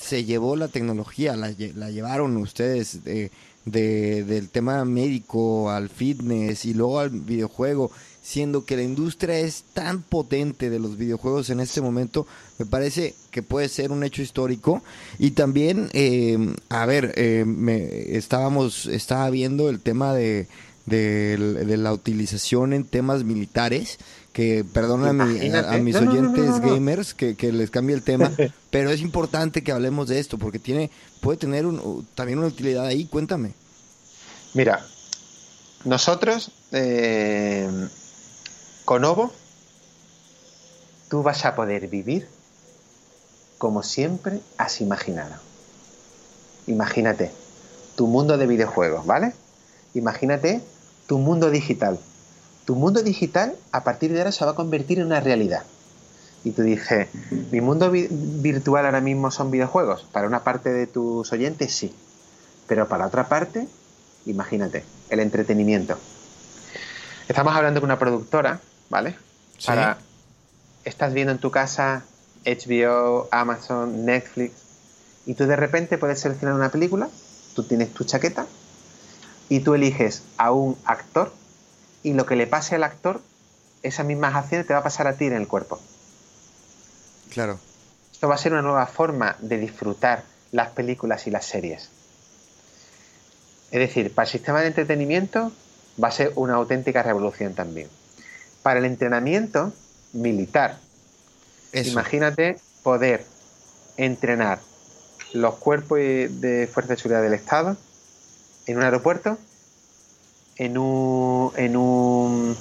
se llevó la tecnología, la, llevaron ustedes de, del tema médico al fitness y luego al videojuego, siendo que la industria es tan potente de los videojuegos en este momento, me parece que puede ser un hecho histórico. Y también, eh, a ver, eh, me, estábamos, estaba viendo el tema de, de la utilización en temas militares que perdona a, mis oyentes gamers que, les cambie el tema, pero es importante que hablemos de esto porque tiene puede tener también una utilidad ahí. Cuéntame. Mira, nosotros eh, con Ovo tú vas a poder vivir como siempre has imaginado. Imagínate tu mundo de videojuegos, ¿vale? Imagínate tu mundo digital tu mundo digital a partir de ahora se va a convertir en una realidad. Y tú dices, ¿mi mundo virtual ahora mismo son videojuegos? Para una parte de tus oyentes sí, pero para otra parte, imagínate, el entretenimiento. Estamos hablando con una productora, ¿vale? Para, estás viendo en tu casa HBO, Amazon, Netflix, y tú de repente puedes seleccionar una película, tú tienes tu chaqueta, y tú eliges a un actor y lo que le pase al actor, esas mismas acciones te va a pasar a ti en el cuerpo. Claro. Esto va a ser una nueva forma de disfrutar las películas y las series. Es decir, para el sistema de entretenimiento va a ser una auténtica revolución también. Para el entrenamiento militar, imagínate poder entrenar los cuerpos de fuerza de seguridad del Estado en un aeropuerto en, un, en, un,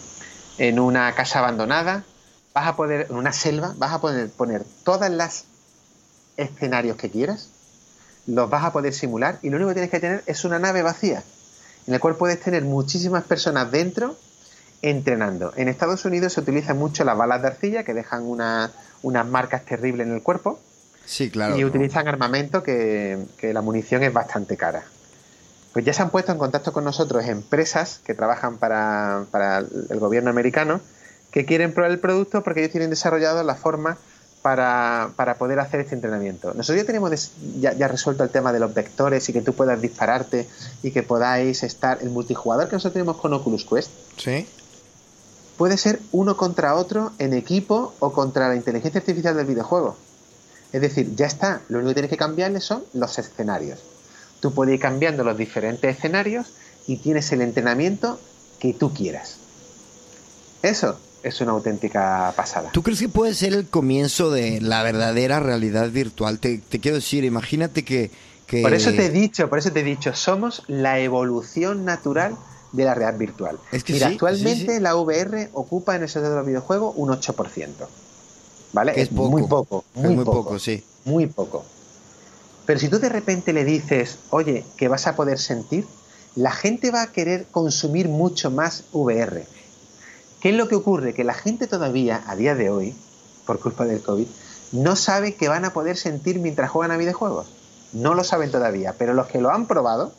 en una casa abandonada, vas a poder, en una selva, vas a poder poner todas las escenarios que quieras, los vas a poder simular y lo único que tienes que tener es una nave vacía, en la cual puedes tener muchísimas personas dentro entrenando. En Estados Unidos se utilizan mucho las balas de arcilla que dejan unas marcas terribles en el cuerpo. Sí, claro. Y utilizan armamento que, que la munición es bastante cara pues ya se han puesto en contacto con nosotros empresas que trabajan para, el gobierno americano que quieren probar el producto porque ellos tienen desarrollado la forma para, poder hacer este entrenamiento. Nosotros ya tenemos ya, resuelto el tema de los vectores y que tú puedas dispararte y que podáis estar. El multijugador que nosotros tenemos con Oculus Quest. Sí. Puede ser uno contra otro en equipo o contra la inteligencia artificial del videojuego. Es decir, ya está. Lo único que tienes que cambiarle son los escenarios. Tú puedes ir cambiando los diferentes escenarios y tienes el entrenamiento que tú quieras. Eso es una auténtica pasada. ¿Tú crees que puede ser el comienzo de la verdadera realidad virtual? Te, quiero decir, imagínate que, Por eso te he dicho, por eso te he dicho, somos la evolución natural de la realidad virtual. Es que Mira, actualmente la VR ocupa en el sector de los videojuegos un 8%. ¿Vale? es muy poco. Muy, muy poco, sí. Muy poco. Pero si tú de repente le dices, oye, que vas a poder sentir, la gente va a querer consumir mucho más VR. ¿Qué es lo que ocurre? Que la gente todavía, a día de hoy, por culpa del COVID, no sabe que van a poder sentir mientras juegan a videojuegos. No lo saben todavía, pero los que lo han probado...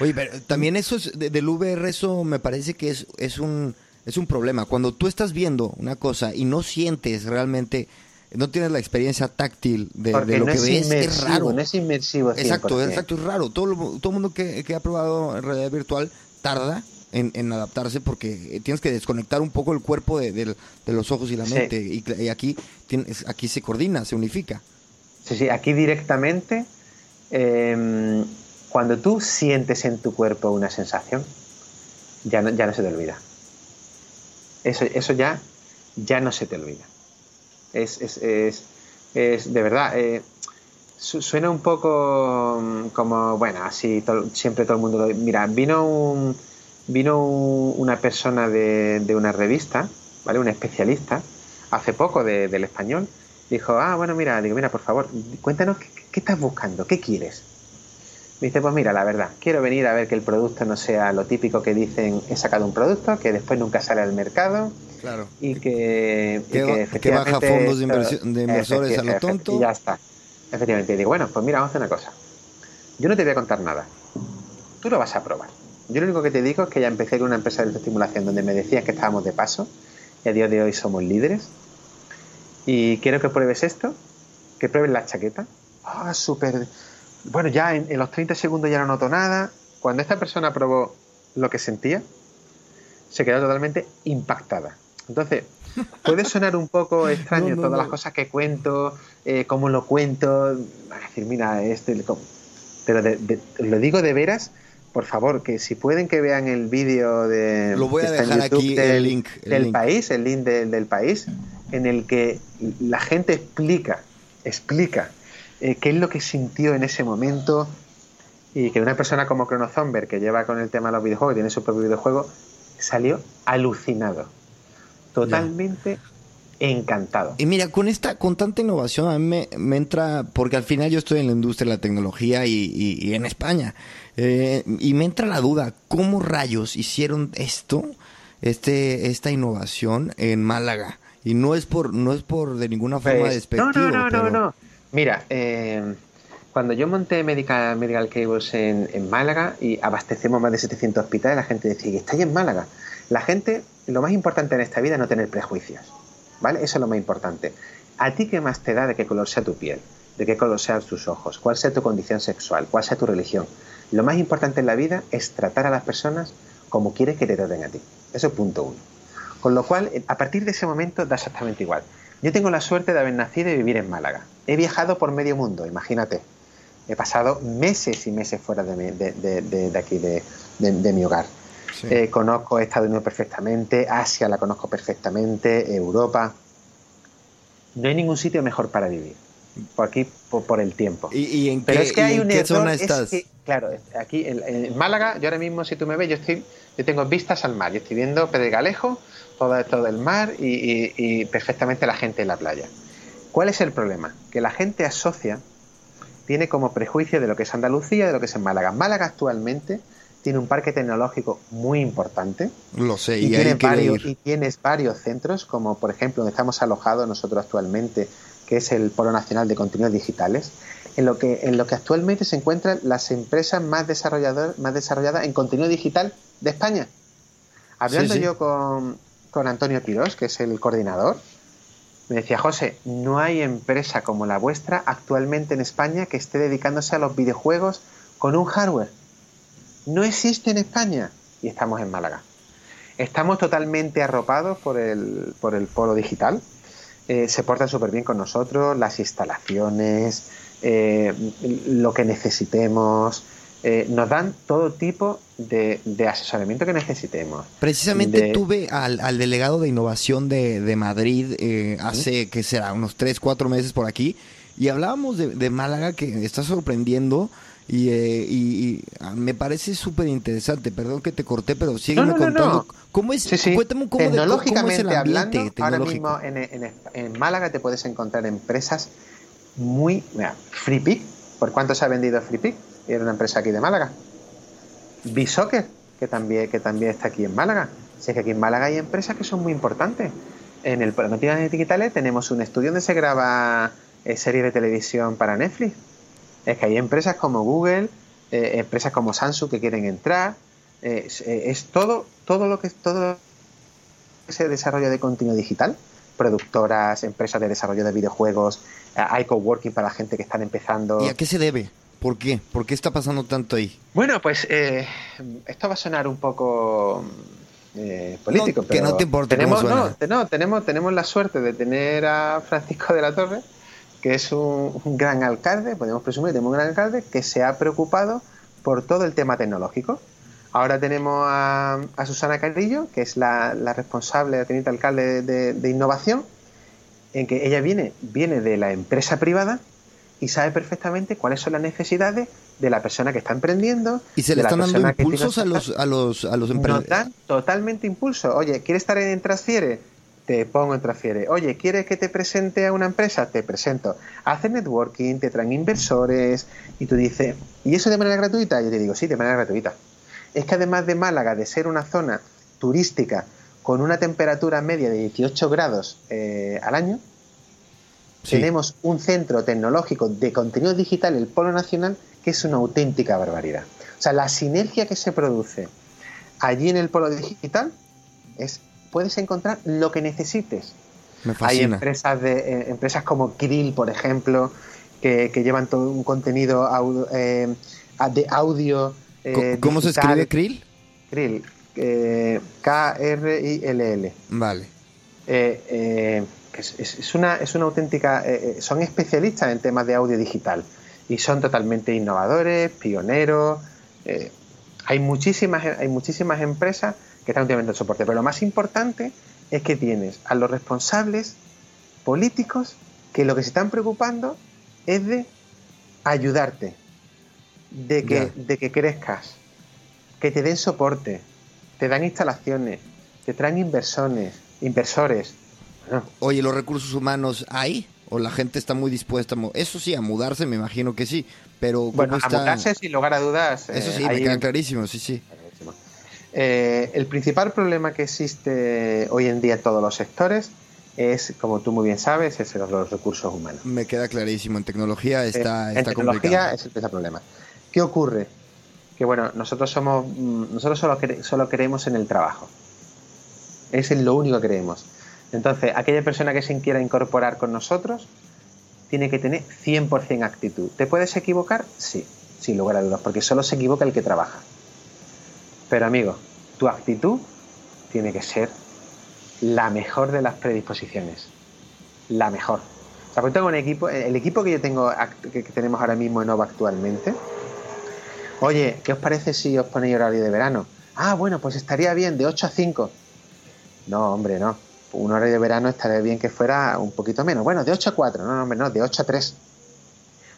Oye, pero también eso es, del VR, eso me parece que es, es, un, es un problema. Cuando tú estás viendo una cosa y no sientes realmente no tienes la experiencia táctil de, lo que ves, es raro. No es inmersivo. Exacto, exacto, es raro. Todo, todo el mundo que, ha probado realidad virtual tarda en, adaptarse porque tienes que desconectar un poco el cuerpo de, los ojos y la mente. Y, aquí, tienes, aquí se coordina, se unifica. Sí, sí, aquí directamente Em, cuando tú sientes en tu cuerpo una sensación, ya no, ya no se te olvida. Eso, eso ya, ya no se te olvida. Es, es, es, es de verdad, eh, suena un poco mm, como, bueno, así siempre todo el mundo lo... Mira, vino un, vino una persona de, una revista, ¿vale? Un especialista, hace poco del español, dijo, ah, bueno, mira, digo, mira, por favor, cuéntanos qué estás buscando, qué quieres. Dice, pues mira, la verdad, quiero venir a ver que el producto no sea lo típico que dicen, he sacado un producto, que después nunca sale al mercado. Claro. Y que, que, que baja fondos de, de inversores a lo tonto. Y ya está. Efectivamente. Y digo, bueno, pues mira, vamos a hacer una cosa. Yo no te voy a contar nada. Tú lo vas a probar. Yo lo único que te digo es que ya empecé con una empresa de estimulación donde me decían que estábamos de paso y a día de hoy somos líderes. Y quiero que pruebes esto, que pruebes la chaqueta. Ah, súper bueno, ya en, los 30 segundos ya no noto nada. Cuando esta persona probó lo que sentía, se quedó totalmente impactada. Entonces, puede sonar un poco extraño todas las cosas que cuento, eh, cómo lo cuento, a decir, mira, este, pero lo digo de veras, por favor, que si pueden que vean el vídeo de... Lo voy a dejar aquí del, el link. del país, el link del país, en el que la gente explica, explica eh, qué es lo que sintió en ese momento y que una persona como Chrono Zomber, que lleva con el tema de los videojuegos, tiene su propio videojuego, salió alucinado, totalmente encantado. Y mira, con esta, con tanta innovación a mí me, entra, porque al final yo estoy en la industria de la tecnología y, en España, eh, y me entra la duda, ¿cómo rayos hicieron esto, este, esta innovación en Málaga? Y no es por, no es por de ninguna forma pues, despectivo. No, no, no, no, no. Mira, eh, cuando yo monté Medical, Medical Cables en, Málaga y abastecemos más de 700 hospitales, la gente decía, ¿estáis en Málaga? La gente, lo más importante en esta vida es no tener prejuicios, ¿vale? Eso es lo más importante. ¿A ti qué más te da de qué color sea tu piel? ¿De qué color sean tus ojos? ¿Cuál sea tu condición sexual? ¿Cuál sea tu religión? Lo más importante en la vida es tratar a las personas como quieres que te traten a ti. Eso es punto uno. Con lo cual, a partir de ese momento da exactamente igual. Yo tengo la suerte de haber nacido y vivir en Málaga. He viajado por medio mundo, imagínate. He pasado meses y meses fuera de, aquí, de, mi hogar. Eh, conozco Estados Unidos perfectamente, Asia la conozco perfectamente, Europa. No hay ningún sitio mejor para vivir. Por aquí, por, el tiempo. ¿Y, en Pero qué, es que hay un zona estás? claro, aquí en, Málaga, yo ahora mismo, si tú me ves, yo, estoy, yo tengo vistas al mar. Yo estoy viendo Pedregalejo todo esto del mar y, perfectamente la gente en la playa. ¿Cuál es el problema? Que la gente asocia, tiene como prejuicio de lo que es Andalucía, de lo que es en Málaga. Málaga actualmente tiene un parque tecnológico muy importante. Lo sé, y, tiene varios, y tienes varios centros, como por ejemplo donde estamos alojados nosotros actualmente, que es el Polo Nacional de Contenidos Digitales, en lo que, en lo que actualmente se encuentran las empresas más, desarrolladoras, más desarrolladas en contenido digital de España. Hablando yo con, con Antonio Quirós, que es el coordinador, me decía, José, no hay empresa como la vuestra actualmente en España que esté dedicándose a los videojuegos con un hardware. No existe en España y estamos en Málaga. Estamos totalmente arropados por el, por el polo digital. Eh, se portan súper bien con nosotros, las instalaciones, eh, lo que necesitemos. Eh, nos dan todo tipo de, asesoramiento que necesitemos. Precisamente tuve al, delegado de innovación de, Madrid eh, hace, que será? Unos 3, 4 meses por aquí, y hablábamos de, Málaga que está sorprendiendo. Y, eh, me parece súper interesante. Perdón que te corté, pero sígueme contando. ¿Cómo es? Cuéntame cómo, Tecnológicamente de, hablando, ahora mismo en, Málaga te puedes encontrar empresas muy... Mira, FreePick. ¿Por cuánto se ha vendido FreePick? era una empresa aquí de Málaga. Bisoccer, que también, que también está aquí en Málaga. Sé que aquí en Málaga hay empresas que son muy importantes. En el Noticias Digitales tenemos un estudio donde se graba eh, series de televisión para Netflix. Es que hay empresas como Google, eh, empresas como Samsung que quieren entrar. Eh, es, todo, todo lo que todo ese desarrollo de contenido digital, productoras, empresas de desarrollo de videojuegos, hay coworking para la gente que están empezando. ¿Y a qué se debe? ¿Por qué? ¿Por qué está pasando tanto ahí? Bueno, pues eh, esto va a sonar un poco eh, político, pero que no te importa tenemos, no, tenemos, tenemos la suerte de tener a Francisco de la Torre, que es un, gran alcalde, podemos presumir tenemos un gran alcalde que se ha preocupado por todo el tema tecnológico. Ahora tenemos a, Susana Carrillo, que es la, responsable, la teniente alcalde de, innovación, en que ella viene, viene de la empresa privada y sabe perfectamente cuáles son las necesidades de la persona que está emprendiendo. Y se le están dando impulsos a los, a los, a los emprendedores. totalmente impulso. Oye, ¿quieres estar en Transfiere? Te pongo en Transfiere. Oye, ¿quieres que te presente a una empresa? Te presento. Haces networking, te traen inversores y tú dices, ¿y eso de manera gratuita? Yo te digo, sí, de manera gratuita. Es que además de Málaga, de ser una zona turística con una temperatura media de 18 grados eh, al año, tenemos un centro tecnológico de contenido digital, el Polo Nacional, que es una auténtica barbaridad. O sea, la sinergia que se produce allí en el Polo Digital es puedes encontrar lo que necesites. Hay empresas de eh, empresas como Krill, por ejemplo, que, llevan todo un contenido eh, de audio. Eh, ¿Cómo se escribe Krill? Krill, K-R-I-L-L. Vale. Es, una, es una auténtica. son especialistas en temas de audio digital y son totalmente innovadores, pioneros. Eh, hay, muchísimas, hay muchísimas empresas que están últimamente en soporte, pero lo más importante es que tienes a los responsables políticos que lo que se están preocupando es de ayudarte, de que, de que crezcas, que te den soporte, te dan instalaciones, te traen inversores, inversores. Oye, ¿los recursos humanos hay? o la gente está muy dispuesta, a eso sí, a mudarse, me imagino que sí, pero bueno, a mudarse sin lugar a dudas. Eso sí, eh, me queda clarísimo, sí, sí. Eh, el principal problema que existe hoy en día en todos los sectores es, como tú muy bien sabes, es los recursos humanos. Me queda clarísimo, en tecnología está, en tecnología es el problema. ¿Qué ocurre? Que bueno, nosotros somos, mm, nosotros solo, solo creemos en el trabajo. Es lo único que creemos. Entonces, aquella persona que se quiera incorporar con nosotros tiene que tener 100% actitud. ¿Te puedes equivocar? Sí, sin lugar a dudas, porque solo se equivoca el que trabaja. Pero amigo, tu actitud tiene que ser la mejor de las predisposiciones. La mejor. O sea, pues tengo un equipo, el equipo que yo tengo, que tenemos ahora mismo en OVA actualmente. Oye, ¿qué os parece si os ponéis horario de verano? Ah, bueno, pues estaría bien, de 8 a 5. No, hombre, no un horario de verano estaría bien que fuera un poquito menos. Bueno, de 8 a 4, no, no, no, de 8 a 3.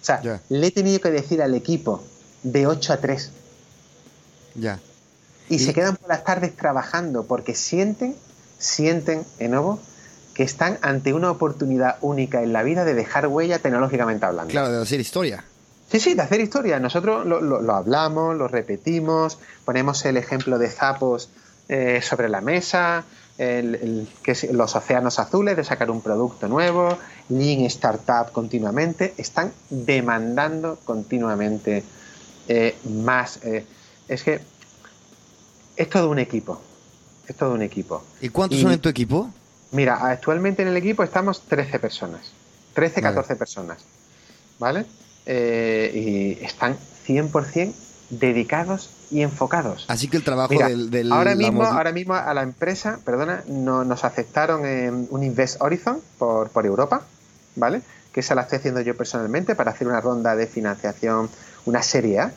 O sea, le he tenido que decir al equipo de 8 a 3. Ya. Y, se quedan por las tardes trabajando porque sienten, sienten, de nuevo, que están ante una oportunidad única en la vida de dejar huella tecnológicamente hablando. Claro, de hacer historia. Sí, sí, de hacer historia. Nosotros lo, hablamos, lo repetimos, ponemos el ejemplo de Zapos eh, sobre la mesa, el, que los océanos azules de sacar un producto nuevo, Lean Startup continuamente, están demandando continuamente eh, más. Eh, es que es todo un equipo. Es todo un equipo. ¿Y cuántos son en tu equipo? Mira, actualmente en el equipo estamos 13 personas. 13, 14 personas. ¿Vale? Eh, y están 100% dedicados y enfocados. Así que el trabajo del, ahora mismo ahora mismo a la empresa perdona no, nos aceptaron en un Invest Horizon por, por Europa vale que se la estoy haciendo yo personalmente para hacer una ronda de financiación una serie A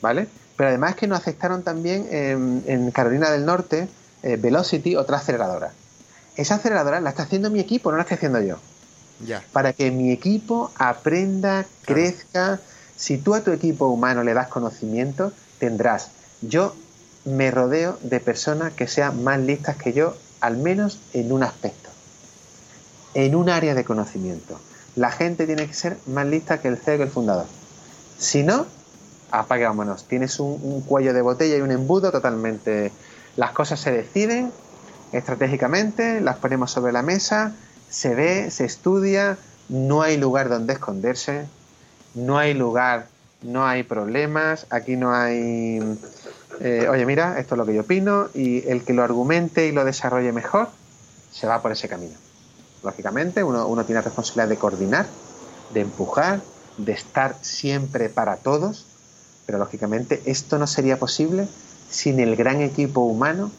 vale pero además que nos aceptaron también en, Carolina del Norte eh, Velocity otra aceleradora. Esa aceleradora la está haciendo mi equipo no la estoy haciendo yo ya. para que mi equipo aprenda crezca si tú a tu equipo humano le das conocimiento, tendrás. Yo me rodeo de personas que sean más listas que yo, al menos en un aspecto, en un área de conocimiento. La gente tiene que ser más lista que el CEO, que el fundador. Si no, apagámonos. Tienes un, cuello de botella y un embudo totalmente. Las cosas se deciden estratégicamente, las ponemos sobre la mesa, se ve, se estudia, no hay lugar donde esconderse, no hay lugar, no hay problemas, aquí no hay, eh, oye mira, esto es lo que yo opino, y el que lo argumente y lo desarrolle mejor, se va por ese camino. Lógicamente, uno, uno tiene la responsabilidad de coordinar, de empujar, de estar siempre para todos, pero lógicamente esto no sería posible sin el gran equipo humano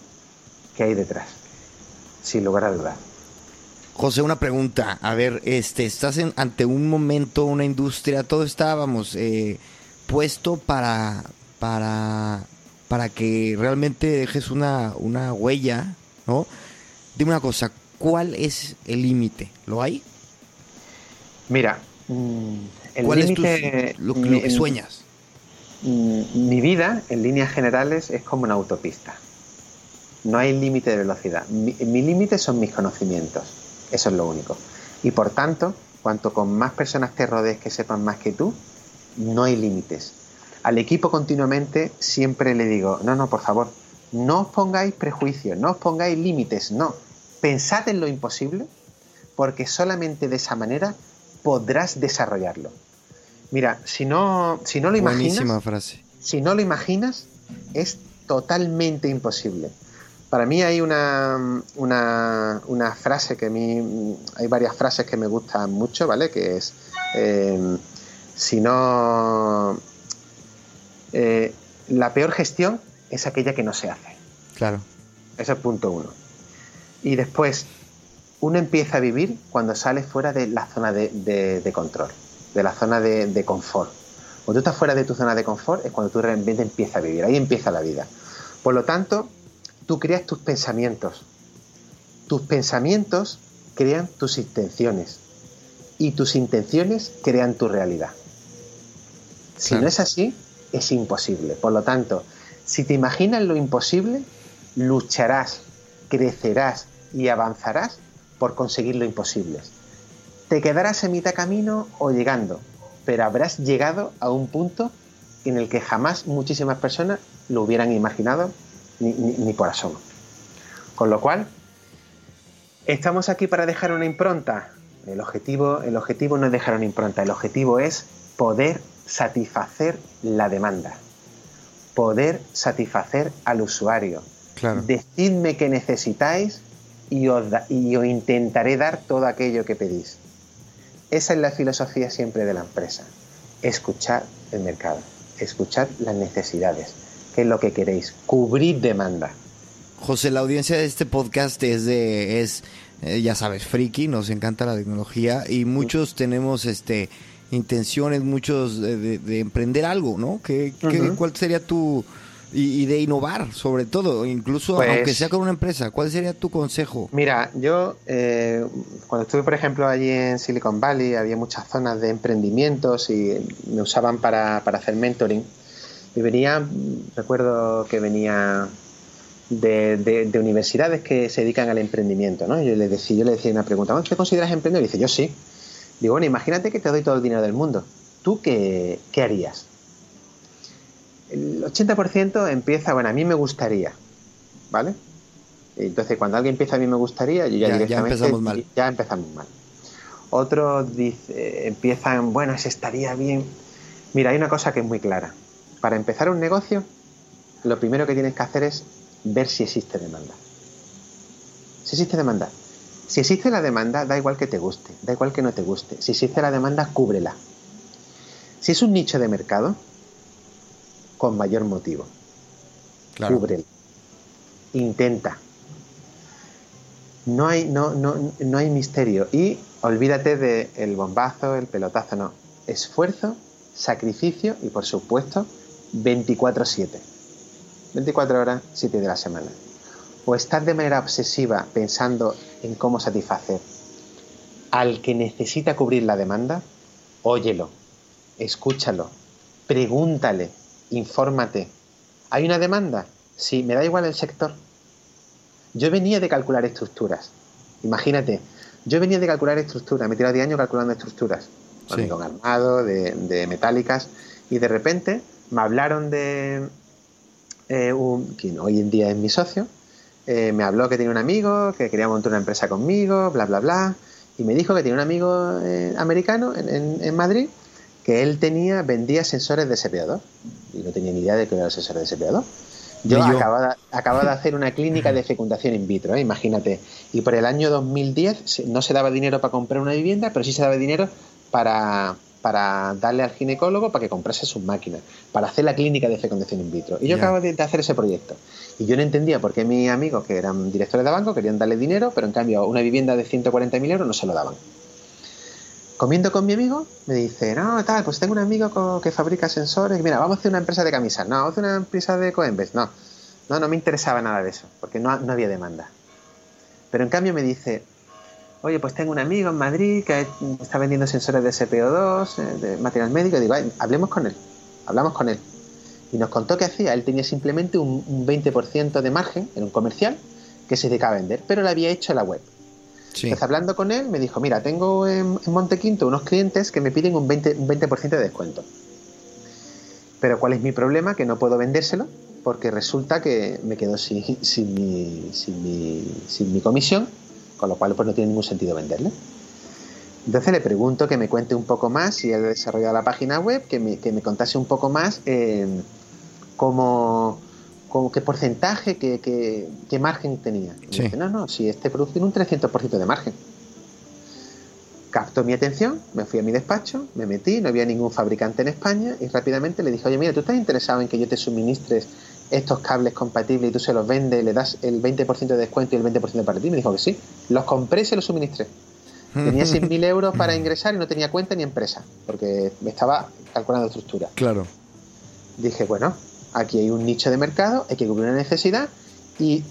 que hay detrás, sin lugar a dudas. José, una pregunta. A ver, este, estás en, ante un momento, una industria, todo estábamos eh, puesto para, para, para que realmente dejes una, una huella, ¿no? Dime una cosa, ¿cuál es el límite? ¿Lo hay? Mira, mm, el ¿Cuál es tu- lo, mi- lo que sueñas? Mm, Mi vida, en líneas generales, es como una autopista. No hay límite de velocidad. Mi, mi límite son mis conocimientos. Eso es lo único. Y por tanto, cuanto con más personas te rodees que sepan más que tú, no hay límites. Al equipo continuamente siempre le digo, no, no, por favor, no os pongáis prejuicios, no os pongáis límites, no. Pensad en lo imposible, porque solamente de esa manera podrás desarrollarlo. Mira, si no, si no lo imaginas, frase. si no lo imaginas, es totalmente imposible. Para mí hay una, una, una frase que a mí, hay varias frases que me gustan mucho, ¿vale? Que es, eh, si no, eh, la peor gestión es aquella que no se hace. Claro. Ese es punto uno. Y después, uno empieza a vivir cuando sale fuera de la zona de, de- de control, de la zona de, de confort. Cuando tú estás fuera de tu zona de confort es cuando tú realmente empiezas a vivir, ahí empieza la vida. Por lo tanto, tú creas tus pensamientos. Tus pensamientos crean tus intenciones. Y tus intenciones crean tu realidad. Si Claro. no es así, es imposible. Por lo tanto, si te imaginas lo imposible, lucharás, crecerás y avanzarás por conseguir lo imposible. Te quedarás en mitad camino o llegando, pero habrás llegado a un punto en el que jamás muchísimas personas lo hubieran imaginado ni, ni- ni por asomo. Con lo cual, estamos aquí para dejar una impronta. El objetivo, el objetivo no es dejar una impronta, el objetivo es poder satisfacer la demanda, poder satisfacer al usuario. Claro. Decidme qué necesitáis y os, da- y os intentaré dar todo aquello que pedís. Esa es la filosofía siempre de la empresa. Escuchar el mercado, escuchar las necesidades, qué es lo que queréis, cubrir demanda. José, la audiencia de este podcast es de, es, eh, ya sabes, friki, nos encanta la tecnología y muchos tenemos este intenciones, muchos de, de- de emprender algo, ¿no? ¿Qué. ¿Cuál sería tu... Y, y de innovar, sobre todo, incluso Pues- aunque sea con una empresa, ¿cuál sería tu consejo? Mira, yo eh, cuando estuve, por ejemplo, allí en Silicon Valley, había muchas zonas de emprendimientos y me usaban para, para hacer mentoring. Y venía, recuerdo que venía de, de- de universidades que se dedican al emprendimiento, ¿no? Yo le decía, yo le decía una pregunta, ¿te consideras emprendedor? Y dice, yo sí. Digo, bueno, imagínate que te doy todo el dinero del mundo. ¿Tú qué, qué harías? El 80% empieza, bueno, a mí me gustaría, ¿vale? Entonces, cuando alguien empieza a mí me gustaría, yo ya, Ya- ya directamente empezamos mal. ya empezamos mal. Otros dice- empiezan, bueno, se estaría bien. Mira, hay una cosa que es muy clara. Para empezar un negocio, lo primero que tienes que hacer es ver si existe demanda. Si existe demanda. Si existe la demanda, da igual que te guste, da igual que no te guste. Si existe la demanda, cúbrela. Si es un nicho de mercado, con mayor motivo. Claro. Cúbrela. Intenta. No hay, no, no, no hay misterio. Y olvídate del bombazo, el pelotazo, no. Esfuerzo, sacrificio y, por supuesto, 24-7. 24 horas, 7 de la semana. O estás de manera obsesiva pensando en cómo satisfacer al que necesita cubrir la demanda, óyelo, escúchalo, pregúntale, infórmate. ¿Hay una demanda? Sí, me da igual el sector. Yo venía de calcular estructuras. Imagínate, yo venía de calcular estructuras, me he tirado 10 años calculando estructuras. Sí. Armado, de, de metálicas, y de repente me hablaron de eh, un, quien hoy en día es mi socio, eh, me habló que tenía un amigo, que quería montar una empresa conmigo, bla, bla, bla, y me dijo que tenía un amigo eh, americano en, en- en Madrid que él tenía, vendía sensores de SPO2 y no tenía ni idea de que era el sensor de SPO2. Yo, yo. Acababa, acababa de hacer una clínica de fecundación in vitro, ¿eh? imagínate. Y por el año 2010 se- no se daba dinero para comprar una vivienda, pero sí se daba dinero para, para darle al ginecólogo para que comprase sus máquinas, para hacer la clínica de fecundación in vitro. Y yo acabo de, de hacer ese proyecto. Y yo no entendía por qué mis amigos, que eran directores de banco, querían darle dinero, pero en cambio una vivienda de 140.000 euros no se lo daban. Comiendo con mi amigo, me dice, no, tal, pues tengo un amigo que fabrica sensores, mira, vamos a hacer una empresa de camisas, no, vamos a hacer una empresa de Coembes, no, no, no me interesaba nada de eso, porque no, no había demanda. Pero en cambio me dice, oye, pues tengo un amigo en Madrid que está vendiendo sensores de SPO2, eh, de material médico, y digo, hablemos con él, hablamos con él. Y nos contó que hacía, él tenía simplemente un, 20% de margen en un comercial que se dedicaba a vender, pero lo había hecho en la web. Entonces, hablando con él, me dijo, mira, tengo en, Montequinto unos clientes que me piden un 20%, un 20 de descuento. Pero ¿cuál es mi problema? Que no puedo vendérselo porque resulta que me quedo sin, sin, mi, sin, mi, sin mi comisión, con lo cual pues no tiene ningún sentido venderle. Entonces le pregunto que me cuente un poco más si él ha desarrollado la página web, que me, que me contase un poco más eh, cómo, qué porcentaje, qué, qué, margen tenía. dice, no, no, si este producto tiene un 300% de margen. Captó mi atención, me fui a mi despacho, me metí, no había ningún fabricante en España y rápidamente le dije, oye, mira, ¿tú estás interesado en que yo te suministres estos cables compatibles y tú se los vendes, le das el 20% de descuento y el 20% para ti? Me dijo que sí. Los compré y se los suministré. Tenía 100.000 euros para ingresar y no tenía cuenta ni empresa, porque me estaba calculando estructura. Claro. Dije, bueno, aquí hay un nicho de mercado, hay que cubrir una necesidad y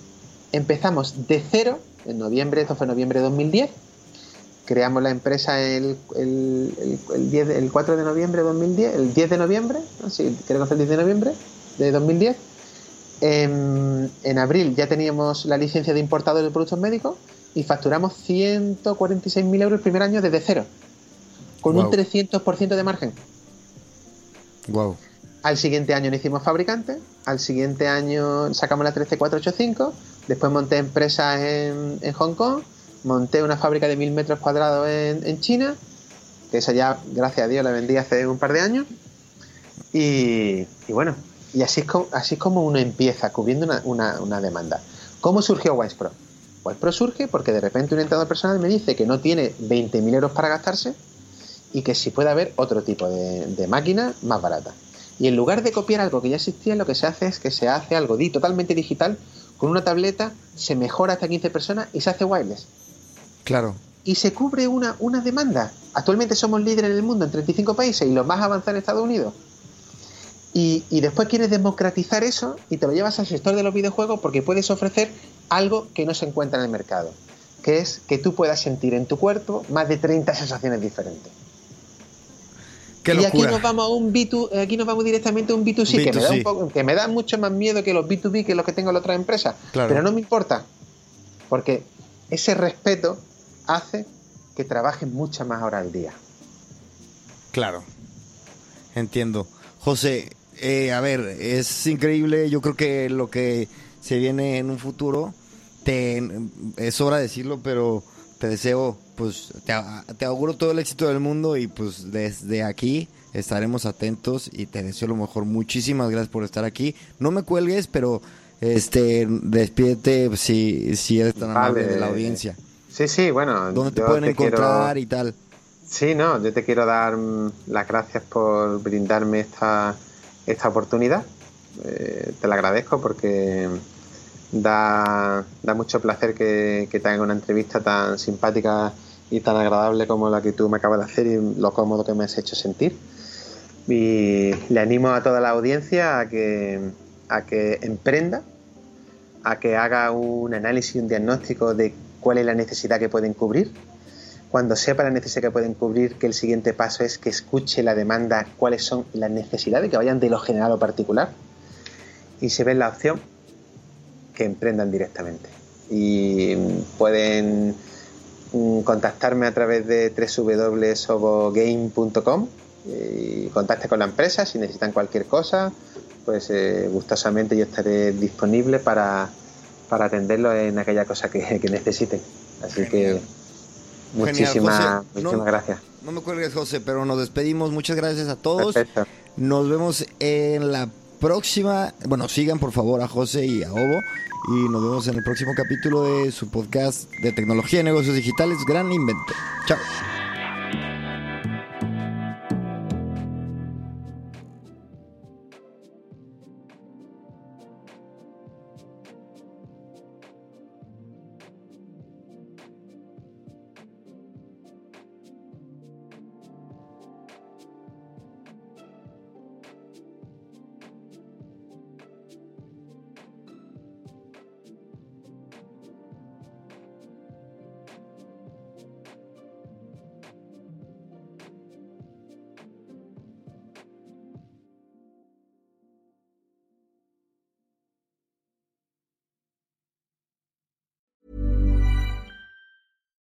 empezamos de cero en noviembre, esto fue noviembre de 2010. Creamos la empresa el, el, el, 10, el 4 de noviembre de 2010, el 10 de noviembre, sí, creo que fue el 10 de noviembre de 2010. En, en abril ya teníamos la licencia de importador de productos médicos y facturamos 146.000 euros el primer año desde cero, con un 300% de margen. Wow. Al siguiente año no hicimos fabricante, al siguiente año sacamos la 13485, después monté empresas en, Hong Kong, monté una fábrica de mil metros cuadrados en, China, que esa ya, gracias a Dios, la vendí hace un par de años. Y, bueno, y así es, como, así como uno empieza cubriendo una, demanda. ¿Cómo surgió Pro? Pro surge porque de repente un entrenador personal me dice que no tiene 20.000 euros para gastarse y que si puede haber otro tipo de, de máquina más barata. Y en lugar de copiar algo que ya existía, lo que se hace es que se hace algo totalmente digital, con una tableta, se mejora hasta 15 personas y se hace wireless. Claro. Y se cubre una, una demanda. Actualmente somos líderes en el mundo en 35 países y los más avanzados en Estados Unidos. Y, y, después quieres democratizar eso y te lo llevas al sector de los videojuegos porque puedes ofrecer algo que no se encuentra en el mercado, que es que tú puedas sentir en tu cuerpo más de 30 sensaciones diferentes y aquí nos vamos a un B2, aquí nos vamos directamente a un B2C, que, me da un poco, que me da mucho más miedo que los B2B que los que tengo en la otra empresa. Pero no me importa. Porque ese respeto hace que trabajes muchas más horas al día. Claro. Entiendo. José, eh, a ver, es increíble. Yo creo que lo que se viene en un futuro, te, es hora de decirlo, pero te deseo pues te, auguro todo el éxito del mundo y pues desde aquí estaremos atentos y te deseo lo mejor. Muchísimas gracias por estar aquí. No me cuelgues, pero este despídete si, si eres tan amable de la audiencia. Sí, sí, bueno. ¿Dónde te pueden encontrar y tal? Sí, no, yo te quiero dar las gracias por brindarme esta, esta oportunidad. Eh, te la agradezco porque da, da mucho placer que, que te hagan una entrevista tan simpática y tan agradable como la que tú me acabas de hacer y lo cómodo que me has hecho sentir. Y le animo a toda la audiencia a que, a que emprenda, a que haga un análisis un diagnóstico de cuál es la necesidad que pueden cubrir. Cuando sepa la necesidad que pueden cubrir, que el siguiente paso es que escuche la demanda, cuáles son las necesidades, que vayan de lo general o particular. Y si ven la opción, que emprendan directamente. Y pueden mm, contactarme a través de www.sobogame.com y contacte con la empresa si necesitan cualquier cosa, pues eh, gustosamente yo estaré disponible para, para atenderlo en aquella cosa que, necesiten. Así que muchísimas, muchísimas gracias. No me cuelgues, José, pero nos despedimos. Muchas gracias a todos. Nos vemos en la próxima. Bueno, sigan por favor a José y a Obo. Y nos vemos en el próximo capítulo de su podcast de tecnología y negocios digitales, Gran Invento. Chao.